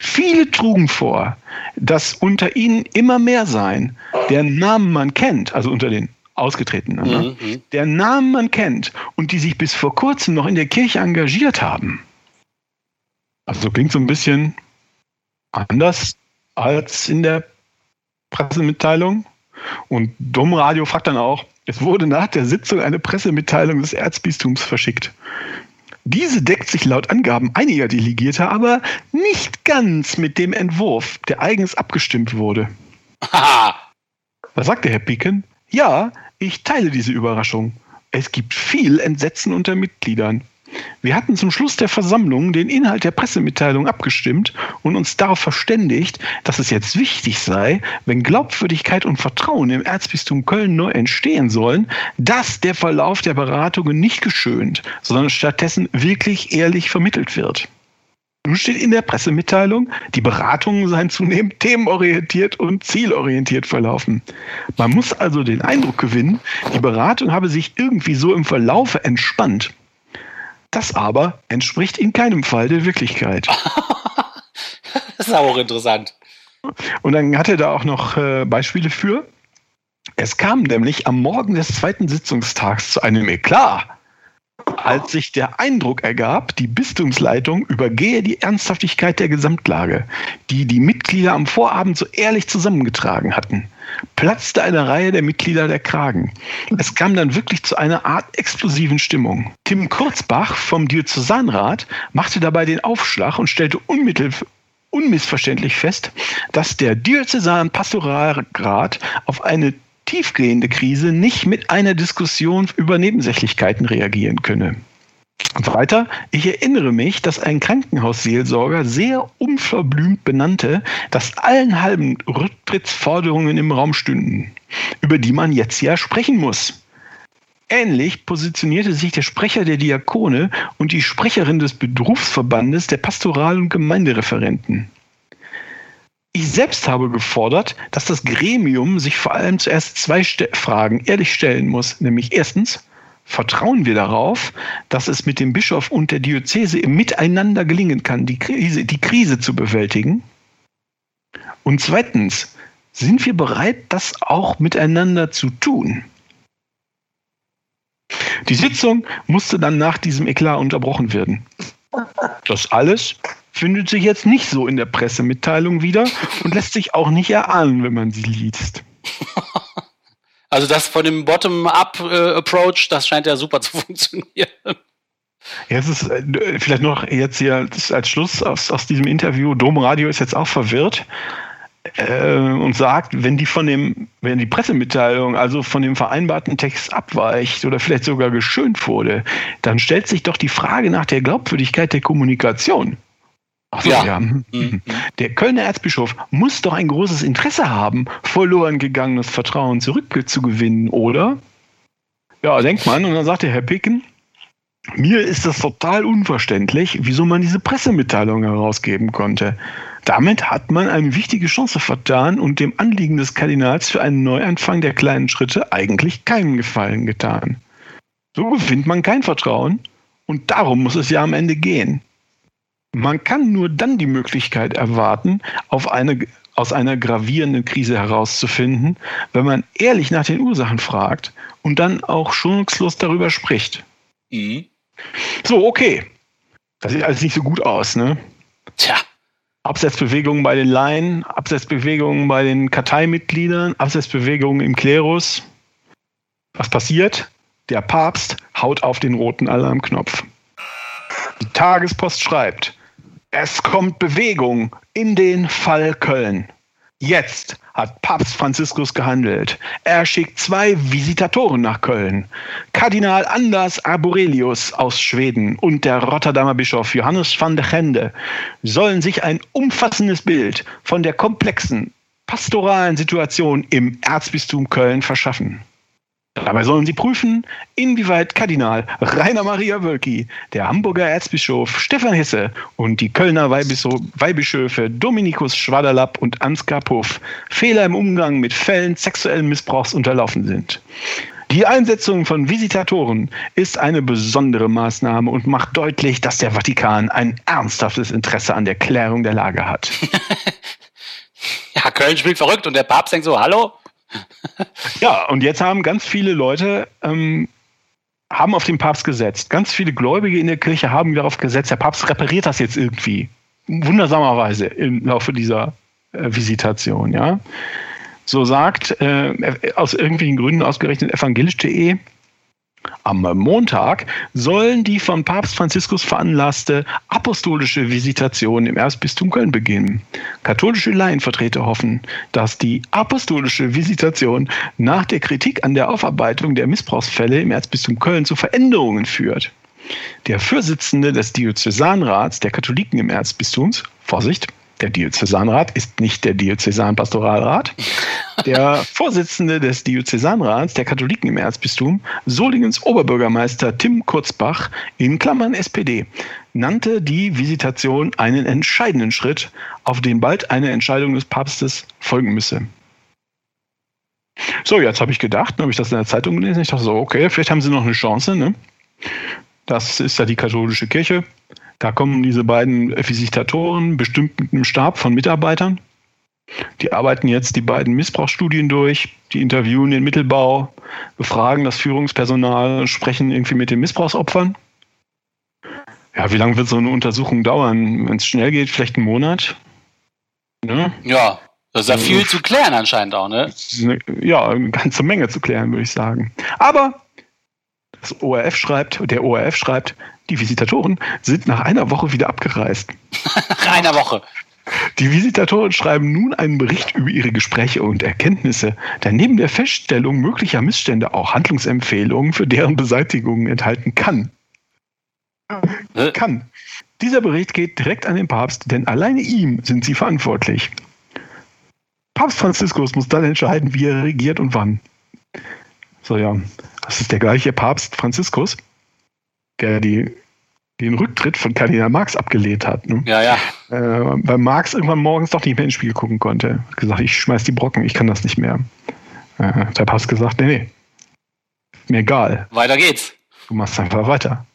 Viele trugen vor, dass unter ihnen immer mehr seien, deren Namen man kennt, also unter den ausgetreten, ne? mhm. der Namen man kennt und die sich bis vor kurzem noch in der Kirche engagiert haben. Also klingt so ein bisschen anders als in der Pressemitteilung. Und Domradio fragt dann auch, es wurde nach der Sitzung eine Pressemitteilung des Erzbistums verschickt. Diese deckt sich laut Angaben einiger Delegierter aber nicht ganz mit dem Entwurf, der eigens abgestimmt wurde. Was sagte Herr Picken? Ja, ich teile diese Überraschung. Es gibt viel Entsetzen unter Mitgliedern. Wir hatten zum Schluss der Versammlung den Inhalt der Pressemitteilung abgestimmt und uns darauf verständigt, dass es jetzt wichtig sei, wenn Glaubwürdigkeit und Vertrauen im Erzbistum Köln neu entstehen sollen, dass der Verlauf der Beratungen nicht geschönt, sondern stattdessen wirklich ehrlich vermittelt wird. Nun steht in der Pressemitteilung, die Beratungen seien zunehmend themenorientiert und zielorientiert verlaufen. Man muss also den Eindruck gewinnen, die Beratung habe sich irgendwie so im Verlaufe entspannt. Das aber entspricht in keinem Fall der Wirklichkeit. das ist auch interessant. Und dann hat er da auch noch äh, Beispiele für. Es kam nämlich am Morgen des zweiten Sitzungstags zu einem Eklat als sich der Eindruck ergab, die Bistumsleitung übergehe die Ernsthaftigkeit der Gesamtlage, die die Mitglieder am Vorabend so ehrlich zusammengetragen hatten, platzte eine Reihe der Mitglieder der Kragen. Es kam dann wirklich zu einer Art explosiven Stimmung. Tim Kurzbach vom Diözesanrat machte dabei den Aufschlag und stellte unmittelbar unmissverständlich fest, dass der Diözesan Pastoralrat auf eine tiefgehende Krise nicht mit einer Diskussion über Nebensächlichkeiten reagieren könne. Und weiter, ich erinnere mich, dass ein Krankenhausseelsorger sehr unverblümt benannte, dass allen halben Rücktrittsforderungen im Raum stünden, über die man jetzt ja sprechen muss. Ähnlich positionierte sich der Sprecher der Diakone und die Sprecherin des Berufsverbandes der Pastoral- und Gemeindereferenten. Ich selbst habe gefordert, dass das Gremium sich vor allem zuerst zwei Fragen ehrlich stellen muss, nämlich erstens, vertrauen wir darauf, dass es mit dem Bischof und der Diözese Miteinander gelingen kann, die Krise, die Krise zu bewältigen? Und zweitens, sind wir bereit, das auch miteinander zu tun? Die Sitzung musste dann nach diesem Eklat unterbrochen werden. Das alles findet sich jetzt nicht so in der Pressemitteilung wieder und lässt sich auch nicht erahnen, wenn man sie liest. Also das von dem Bottom-up-Approach, das scheint ja super zu funktionieren. Es ist äh, vielleicht noch jetzt hier als Schluss aus, aus diesem Interview. Domradio ist jetzt auch verwirrt äh, und sagt, wenn die von dem, wenn die Pressemitteilung also von dem vereinbarten Text abweicht oder vielleicht sogar geschönt wurde, dann stellt sich doch die Frage nach der Glaubwürdigkeit der Kommunikation. Ach ja. ja. Mhm. mhm. Der Kölner Erzbischof muss doch ein großes Interesse haben, verloren gegangenes Vertrauen zurückzugewinnen, oder? Ja, denkt man. Und dann sagt der Herr Picken, mir ist das total unverständlich, wieso man diese Pressemitteilung herausgeben konnte. Damit hat man eine wichtige Chance vertan und dem Anliegen des Kardinals für einen Neuanfang der kleinen Schritte eigentlich keinen Gefallen getan. So gewinnt man kein Vertrauen und darum muss es ja am Ende gehen. Man kann nur dann die Möglichkeit erwarten, auf eine, aus einer gravierenden Krise herauszufinden, wenn man ehrlich nach den Ursachen fragt und dann auch schonungslos darüber spricht. Mhm. So, okay. Das sieht alles nicht so gut aus, ne? Tja. Absetzbewegungen bei den Laien, Absetzbewegungen bei den Karteimitgliedern, Absetzbewegungen im Klerus. Was passiert? Der Papst haut auf den roten Alarmknopf. Die Tagespost schreibt, es kommt Bewegung in den Fall Köln. Jetzt hat Papst Franziskus gehandelt. Er schickt zwei Visitatoren nach Köln. Kardinal Anders Arborelius aus Schweden und der Rotterdamer Bischof Johannes van der Hende sollen sich ein umfassendes Bild von der komplexen pastoralen Situation im Erzbistum Köln verschaffen. Dabei sollen sie prüfen, inwieweit Kardinal Rainer Maria Wölki, der Hamburger Erzbischof Stefan Hesse und die Kölner Weihbischöfe Dominikus Schwaderlapp und Ansgar Puff Fehler im Umgang mit Fällen sexuellen Missbrauchs unterlaufen sind. Die Einsetzung von Visitatoren ist eine besondere Maßnahme und macht deutlich, dass der Vatikan ein ernsthaftes Interesse an der Klärung der Lage hat. ja, Köln spielt verrückt und der Papst denkt so, hallo? Ja, und jetzt haben ganz viele Leute ähm, haben auf den Papst gesetzt. Ganz viele Gläubige in der Kirche haben darauf gesetzt, der Papst repariert das jetzt irgendwie. Wundersamerweise im Laufe dieser äh, Visitation, ja. So sagt äh, aus irgendwelchen Gründen ausgerechnet evangelisch.de, am Montag sollen die von Papst Franziskus veranlasste apostolische Visitation im Erzbistum Köln beginnen. Katholische Laienvertreter hoffen, dass die apostolische Visitation nach der Kritik an der Aufarbeitung der Missbrauchsfälle im Erzbistum Köln zu Veränderungen führt. Der Vorsitzende des Diözesanrats der Katholiken im Erzbistums, Vorsicht, der Diözesanrat ist nicht der Diözesanpastoralrat. Der Vorsitzende des Diözesanrats der Katholiken im Erzbistum, Solingens Oberbürgermeister Tim Kurzbach, in Klammern SPD, nannte die Visitation einen entscheidenden Schritt, auf den bald eine Entscheidung des Papstes folgen müsse. So, jetzt habe ich gedacht, habe ich das in der Zeitung gelesen. Ich dachte so, okay, vielleicht haben sie noch eine Chance. Ne? Das ist ja die katholische Kirche. Da kommen diese beiden Visitatoren, bestimmt mit einem Stab von Mitarbeitern. Die arbeiten jetzt die beiden Missbrauchsstudien durch, die interviewen den Mittelbau, befragen das Führungspersonal, sprechen irgendwie mit den Missbrauchsopfern. Ja, wie lange wird so eine Untersuchung dauern? Wenn es schnell geht, vielleicht einen Monat. Ne? Ja, das ist ja viel zu klären anscheinend auch, ne? Ja, eine ganze Menge zu klären, würde ich sagen. Aber das ORF schreibt, der ORF schreibt, die Visitatoren sind nach einer Woche wieder abgereist. nach einer Woche. Die Visitatoren schreiben nun einen Bericht über ihre Gespräche und Erkenntnisse, der neben der Feststellung möglicher Missstände auch Handlungsempfehlungen für deren Beseitigung enthalten kann. Äh? Kann. Dieser Bericht geht direkt an den Papst, denn alleine ihm sind sie verantwortlich. Papst Franziskus muss dann entscheiden, wie er regiert und wann. So ja, das ist der gleiche Papst Franziskus, der die, den Rücktritt von Kardinal Marx abgelehnt hat. Ne? Ja, ja. Äh, weil Marx irgendwann morgens doch nicht mehr ins Spiel gucken konnte. Hat gesagt, ich schmeiß die Brocken, ich kann das nicht mehr. Äh, der Papst gesagt, nee, nee. Mir egal. Weiter geht's. Du machst einfach weiter.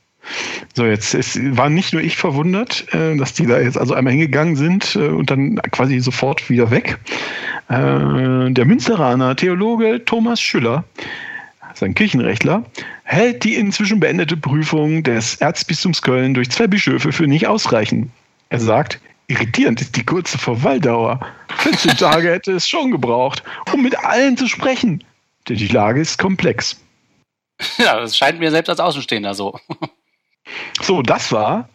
So, jetzt ist, war nicht nur ich verwundert, äh, dass die da jetzt also einmal hingegangen sind äh, und dann quasi sofort wieder weg. Äh, der Münsteraner Theologe Thomas Schüller sein Kirchenrechtler, hält die inzwischen beendete Prüfung des Erzbistums Köln durch zwei Bischöfe für nicht ausreichend. Er sagt, irritierend ist die kurze Verweildauer. 14 Tage hätte es schon gebraucht, um mit allen zu sprechen. Denn die Lage ist komplex. Ja, das scheint mir selbst als Außenstehender so. So, das war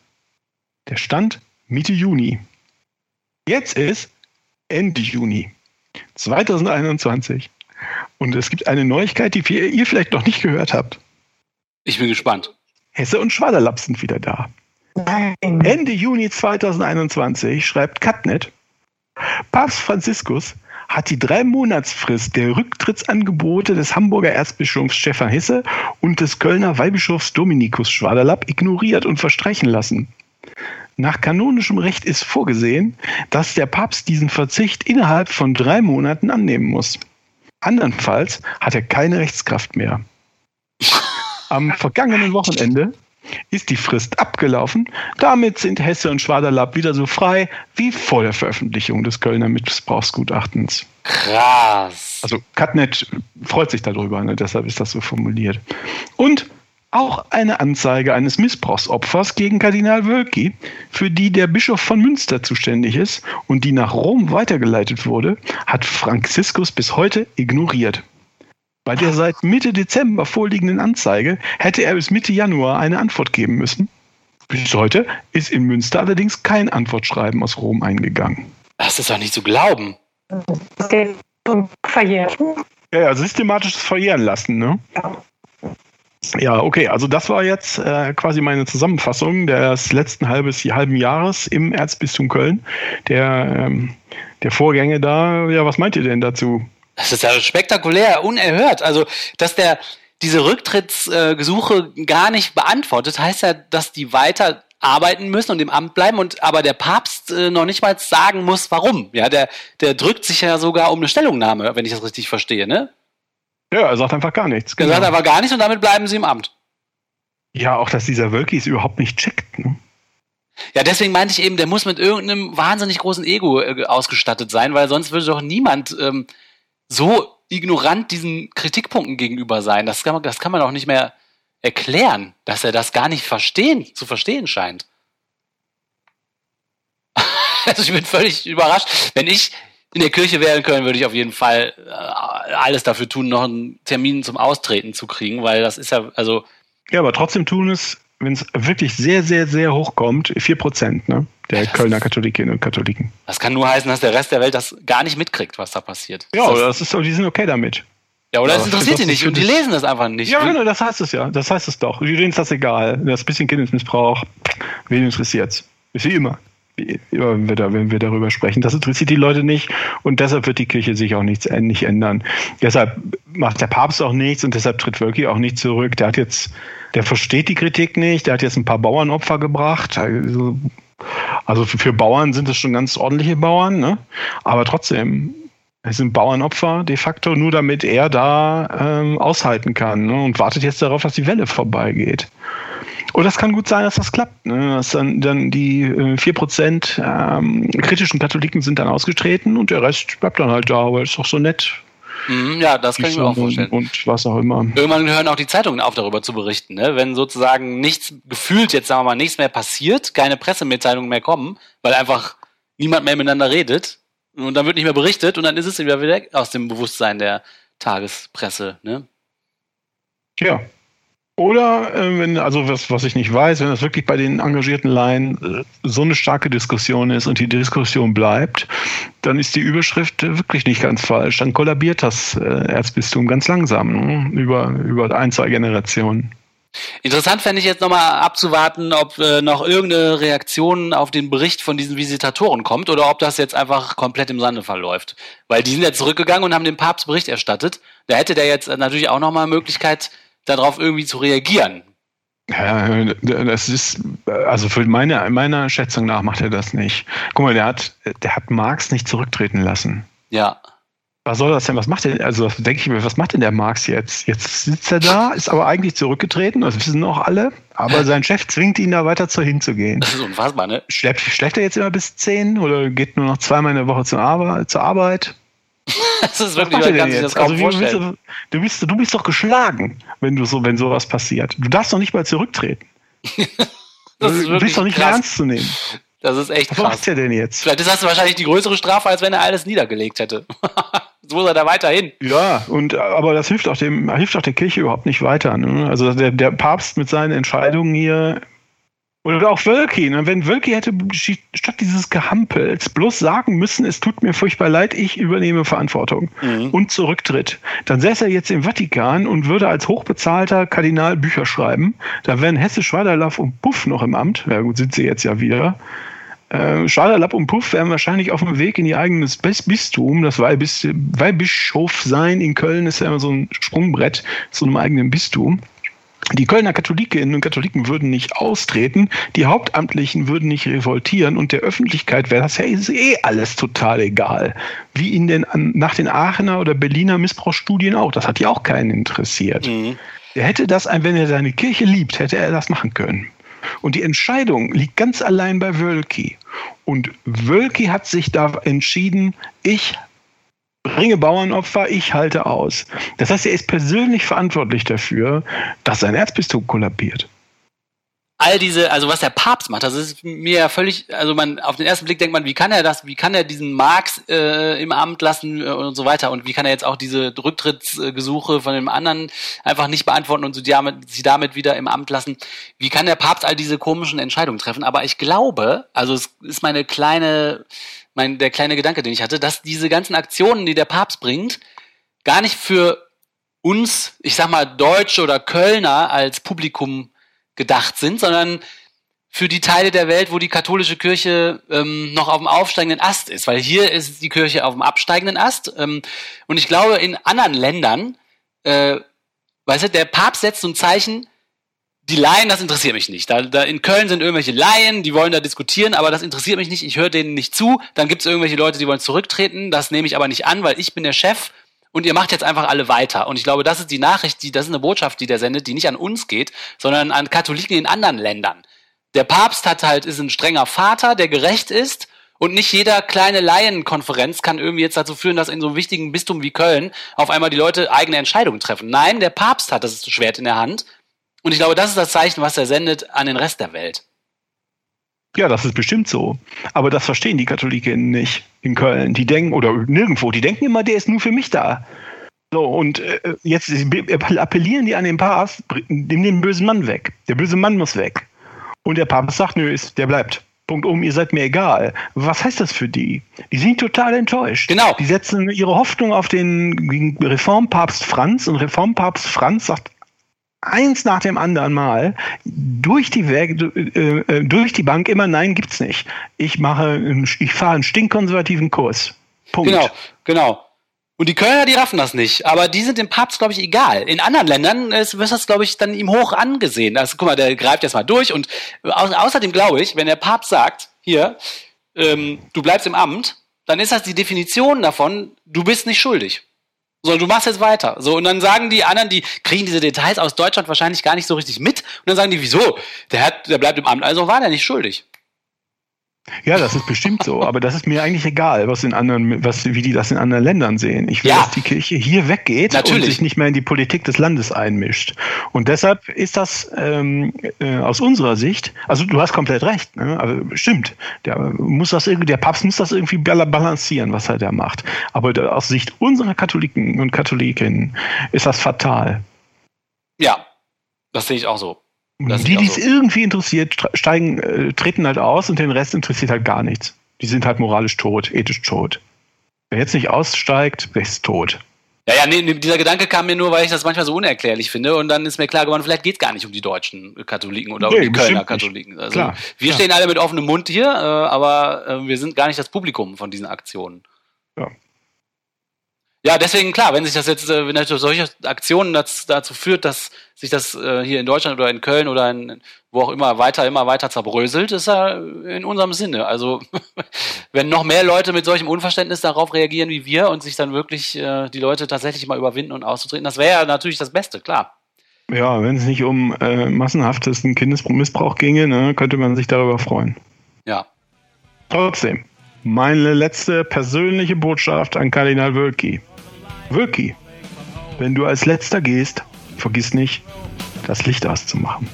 der Stand Mitte Juni. Jetzt ist Ende Juni 2021. Und es gibt eine Neuigkeit, die ihr vielleicht noch nicht gehört habt. Ich bin gespannt. Hesse und Schwaderlapp sind wieder da. Nein. Ende Juni 2021 schreibt Cutnet, Papst Franziskus hat die drei Monatsfrist der Rücktrittsangebote des Hamburger Erzbischofs Stefan Hesse und des Kölner Weihbischofs Dominikus Schwaderlapp ignoriert und verstreichen lassen. Nach kanonischem Recht ist vorgesehen, dass der Papst diesen Verzicht innerhalb von drei Monaten annehmen muss. Andernfalls hat er keine Rechtskraft mehr. Am vergangenen Wochenende ist die Frist abgelaufen. Damit sind Hesse und Schwaderlapp wieder so frei wie vor der Veröffentlichung des Kölner Missbrauchsgutachtens. Krass. Also Katnet freut sich darüber, ne? deshalb ist das so formuliert. Und auch eine Anzeige eines Missbrauchsopfers gegen Kardinal Wölki, für die der Bischof von Münster zuständig ist und die nach Rom weitergeleitet wurde, hat Franziskus bis heute ignoriert. Bei der seit Mitte Dezember vorliegenden Anzeige hätte er bis Mitte Januar eine Antwort geben müssen. Bis heute ist in Münster allerdings kein Antwortschreiben aus Rom eingegangen. Das ist doch nicht zu glauben. Das geht verjähren. Ja, ja, systematisches Verjähren lassen, ne? Ja. Ja, okay, also das war jetzt äh, quasi meine Zusammenfassung des letzten halbes, halben Jahres im Erzbistum Köln. Der, ähm, der Vorgänge da, ja, was meint ihr denn dazu? Das ist ja spektakulär, unerhört. Also, dass der diese Rücktrittsgesuche äh, gar nicht beantwortet, heißt ja, dass die weiter arbeiten müssen und im Amt bleiben und aber der Papst äh, noch nicht mal sagen muss, warum. Ja, der, der drückt sich ja sogar um eine Stellungnahme, wenn ich das richtig verstehe, ne? Ja, er sagt einfach gar nichts. Genau. Er sagt einfach gar nichts und damit bleiben sie im Amt. Ja, auch dass dieser Wölki überhaupt nicht checkt, ne? Ja, deswegen meinte ich eben, der muss mit irgendeinem wahnsinnig großen Ego äh, ausgestattet sein, weil sonst würde doch niemand ähm, so ignorant diesen Kritikpunkten gegenüber sein. Das kann, man, das kann man auch nicht mehr erklären, dass er das gar nicht verstehen, zu verstehen scheint. also ich bin völlig überrascht. Wenn ich in der Kirche wäre in Köln, würde ich auf jeden Fall äh, alles dafür tun, noch einen Termin zum Austreten zu kriegen, weil das ist ja, also. Ja, aber trotzdem tun es, wenn es wirklich sehr, sehr, sehr hoch kommt, 4 Prozent, ne? der Kölner Katholikinnen und Katholiken. Das kann nur heißen, dass der Rest der Welt das gar nicht mitkriegt, was da passiert. Ja, oder das ist so, die sind okay damit. Ja, oder es interessiert die nicht und die lesen das einfach nicht. Ja, genau, das heißt es ja. Das heißt es doch. Denen ist das egal. Das bisschen Kindesmissbrauch, wen interessiert's? Ist wie immer. Immer, wenn wir, da, wenn wir darüber sprechen. Das interessiert die Leute nicht und deshalb wird die Kirche sich auch nichts, nicht ändern. Deshalb macht der Papst auch nichts und deshalb tritt Wölki auch nicht zurück. Der hat jetzt, der versteht die Kritik nicht, der hat jetzt ein paar Bauernopfer gebracht. Also also für, Bauern sind es schon ganz ordentliche Bauern, ne? aber trotzdem, es sind Bauernopfer de facto, nur damit er da ähm, aushalten kann ne? und wartet jetzt darauf, dass die Welle vorbeigeht. Und das kann gut sein, dass das klappt. Ne? Dass dann, dann die äh, 4% ähm, kritischen Katholiken sind dann ausgetreten und der Rest bleibt dann halt da, weil es doch so nett. Mhm, ja, das kann ich mir auch vorstellen. Und was auch immer. Irgendwann hören auch die Zeitungen auf, darüber zu berichten. Ne? Wenn sozusagen nichts, gefühlt jetzt sagen wir mal, nichts mehr passiert, keine Pressemitteilungen mehr kommen, weil einfach niemand mehr miteinander redet und dann wird nicht mehr berichtet und dann ist es wieder wieder aus dem Bewusstsein der Tagespresse. Ne? Ja, oder äh, wenn, also was, was ich nicht weiß, wenn das wirklich bei den engagierten Laien äh, so eine starke Diskussion ist und die Diskussion bleibt, dann ist die Überschrift äh, wirklich nicht ganz falsch. Dann kollabiert das äh, Erzbistum ganz langsam ne? über, über ein, zwei Generationen. Interessant fände ich jetzt nochmal abzuwarten, ob äh, noch irgendeine Reaktion auf den Bericht von diesen Visitatoren kommt oder ob das jetzt einfach komplett im Sande verläuft. Weil die sind ja zurückgegangen und haben dem Papst Bericht erstattet. Da hätte der jetzt natürlich auch nochmal Möglichkeit, darauf irgendwie zu reagieren. Ja, das ist, also für meine, meiner Schätzung nach macht er das nicht. Guck mal, der hat, der hat Marx nicht zurücktreten lassen. Ja. Was soll das denn? Was macht denn, also denke ich mir, was macht denn der Marx jetzt? Jetzt sitzt er da, ist aber eigentlich zurückgetreten, das wissen auch alle, aber sein Chef zwingt ihn da weiter zu hinzugehen. Das ist unfassbar, ne? Schleppt, schleppt er jetzt immer bis zehn oder geht nur noch zweimal in der Woche zur Arbeit? Zur Arbeit? das ist wirklich, man kann sich das kaum also, vorstellen. Du bist, du bist doch geschlagen, wenn du so, wenn sowas passiert. Du darfst doch nicht mal zurücktreten. das ist du bist doch nicht krass. ernst zu nehmen. Das ist echt Was krass. macht er denn jetzt? Vielleicht hast du wahrscheinlich die größere Strafe, als wenn er alles niedergelegt hätte. so muss er da weiterhin. Ja, und aber das hilft auch dem, hilft auch der Kirche überhaupt nicht weiter. Ne? Also der, der Papst mit seinen Entscheidungen hier Oder auch Wölki. Ne? Wenn Wölki hätte statt dieses Gehampels bloß sagen müssen, es tut mir furchtbar leid, ich übernehme Verantwortung mhm. und zurücktritt, dann säße er jetzt im Vatikan und würde als hochbezahlter Kardinal Bücher schreiben. Da wären Hesse, Schwaderlaff und Puff noch im Amt. Ja gut, sind sie jetzt ja wieder. Äh, Schwaderlapp und Puff wären wahrscheinlich auf dem Weg in ihr eigenes Bistum. Das Weihbischof sein in Köln ist ja immer so ein Sprungbrett zu einem eigenen Bistum. Die Kölner Katholikinnen und Katholiken würden nicht austreten, die Hauptamtlichen würden nicht revoltieren und der Öffentlichkeit wäre das ja eh alles total egal. Wie in den, nach den Aachener oder Berliner Missbrauchsstudien auch. Das hat ja auch keinen interessiert. Mhm. Er hätte das, wenn er seine Kirche liebt, hätte er das machen können. Und die Entscheidung liegt ganz allein bei Wölki. Und Wölki hat sich da entschieden, ich bringe Bauernopfer, ich halte aus. Das heißt, er ist persönlich verantwortlich dafür, dass sein Erzbistum kollabiert all diese, also was der Papst macht, das ist mir ja völlig, also man auf den ersten Blick denkt man, wie kann er das, wie kann er diesen Marx äh, im Amt lassen äh, und so weiter und wie kann er jetzt auch diese Rücktrittsgesuche von dem anderen einfach nicht beantworten und sie damit, sie damit wieder im Amt lassen? Wie kann der Papst all diese komischen Entscheidungen treffen? Aber ich glaube, also es ist meine kleine mein, der kleine Gedanke, den ich hatte, dass diese ganzen Aktionen, die der Papst bringt, gar nicht für uns, ich sag mal, Deutsche oder Kölner als Publikum gedacht sind, sondern für die Teile der Welt, wo die katholische Kirche ähm, noch auf dem aufsteigenden Ast ist. Weil hier ist die Kirche auf dem absteigenden Ast. Ähm, und ich glaube, in anderen Ländern, äh, weißt du, der Papst setzt so ein Zeichen, die Laien, das interessiert mich nicht. Da, da in Köln sind irgendwelche Laien, die wollen da diskutieren, aber das interessiert mich nicht. Ich höre denen nicht zu. Dann gibt es irgendwelche Leute, die wollen zurücktreten. Das nehme ich aber nicht an, weil ich bin der Chef und ihr macht jetzt einfach alle weiter. Und ich glaube, das ist die Nachricht, die, das ist eine Botschaft, die der sendet, die nicht an uns geht, sondern an Katholiken in anderen Ländern. Der Papst hat halt, ist ein strenger Vater, der gerecht ist. Und nicht jeder kleine Laienkonferenz kann irgendwie jetzt dazu führen, dass in so einem wichtigen Bistum wie Köln auf einmal die Leute eigene Entscheidungen treffen. Nein, der Papst hat das Schwert in der Hand und ich glaube, das ist das Zeichen, was er sendet an den Rest der Welt. Ja, das ist bestimmt so. Aber das verstehen die Katholiken nicht in Köln. Die denken, oder nirgendwo, die denken immer, der ist nur für mich da. So, und äh, jetzt appellieren die an den Papst, nimm den bösen Mann weg. Der böse Mann muss weg. Und der Papst sagt, nö, ist, der bleibt. Punkt um, ihr seid mir egal. Was heißt das für die? Die sind total enttäuscht. Genau. Die setzen ihre Hoffnung auf den Reformpapst Franz und Reformpapst Franz sagt eins nach dem anderen Mal durch die äh, äh, durch die Bank immer nein gibt's nicht. Ich mache, ich fahre einen stinkkonservativen Kurs. Punkt. Genau, genau. Und die Kölner, die raffen das nicht. Aber die sind dem Papst, glaube ich, egal. In anderen Ländern ist, wird das, glaube ich, dann ihm hoch angesehen. Also guck mal, der greift jetzt mal durch. Und au außerdem glaube ich, wenn der Papst sagt, hier, ähm, du bleibst im Amt, dann ist das die Definition davon, du bist nicht schuldig. So, du machst jetzt weiter. So, und dann sagen die anderen, die kriegen diese Details aus Deutschland wahrscheinlich gar nicht so richtig mit. Und dann sagen die, wieso? Der hat, der bleibt im Amt, also war der nicht schuldig. Ja, das ist bestimmt so, aber das ist mir eigentlich egal, was in anderen, was, wie die das in anderen Ländern sehen. Ich will, ja. dass die Kirche hier weggeht Natürlich. und sich nicht mehr in die Politik des Landes einmischt. Und deshalb ist das ähm, äh, aus unserer Sicht, also du hast komplett recht, ne? aber stimmt, der muss das irgendwie, der Papst muss das irgendwie balancieren, was er da macht. Aber aus Sicht unserer Katholiken und Katholikinnen ist das fatal. Ja, das sehe ich auch so. Das die, die es irgendwie interessiert, steigen, äh, treten halt aus und den Rest interessiert halt gar nichts. Die sind halt moralisch tot, ethisch tot. Wer jetzt nicht aussteigt, der ist tot. Ja, ja, nee, dieser Gedanke kam mir nur, weil ich das manchmal so unerklärlich finde und dann ist mir klar geworden, vielleicht geht es gar nicht um die deutschen Katholiken oder nee, um die Kölner Katholiken. Also klar, wir klar. stehen alle mit offenem Mund hier, äh, aber äh, wir sind gar nicht das Publikum von diesen Aktionen. Ja. Ja, deswegen klar, wenn sich das jetzt, äh, wenn das solche Aktionen dazu, dazu führt, dass sich das äh, hier in Deutschland oder in Köln oder in, wo auch immer weiter, immer weiter zerbröselt, ist ja in unserem Sinne. Also wenn noch mehr Leute mit solchem Unverständnis darauf reagieren wie wir und sich dann wirklich äh, die Leute tatsächlich mal überwinden und auszutreten, das wäre ja natürlich das Beste, klar. Ja, wenn es nicht um äh, massenhaftesten Kindesmissbrauch ginge, ne, könnte man sich darüber freuen. Ja. Trotzdem, meine letzte persönliche Botschaft an Kardinal Wölki. Wölki, wenn du als letzter gehst, vergiss nicht, das Licht auszumachen.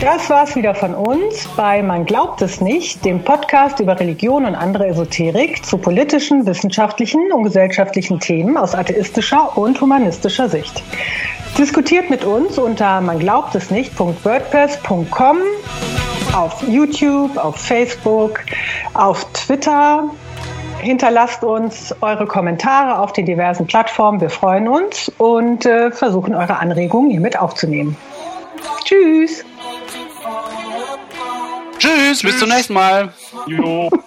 Das war's wieder von uns bei Man glaubt es nicht, dem Podcast über Religion und andere Esoterik zu politischen, wissenschaftlichen und gesellschaftlichen Themen aus atheistischer und humanistischer Sicht. Diskutiert mit uns unter man glaubt es nicht.wordpress.com, auf YouTube, auf Facebook, auf Twitter. Hinterlasst uns eure Kommentare auf den diversen Plattformen. Wir freuen uns und äh, versuchen eure Anregungen hiermit aufzunehmen. Tschüss. Tschüss, bis zum nächsten Mal. Jo.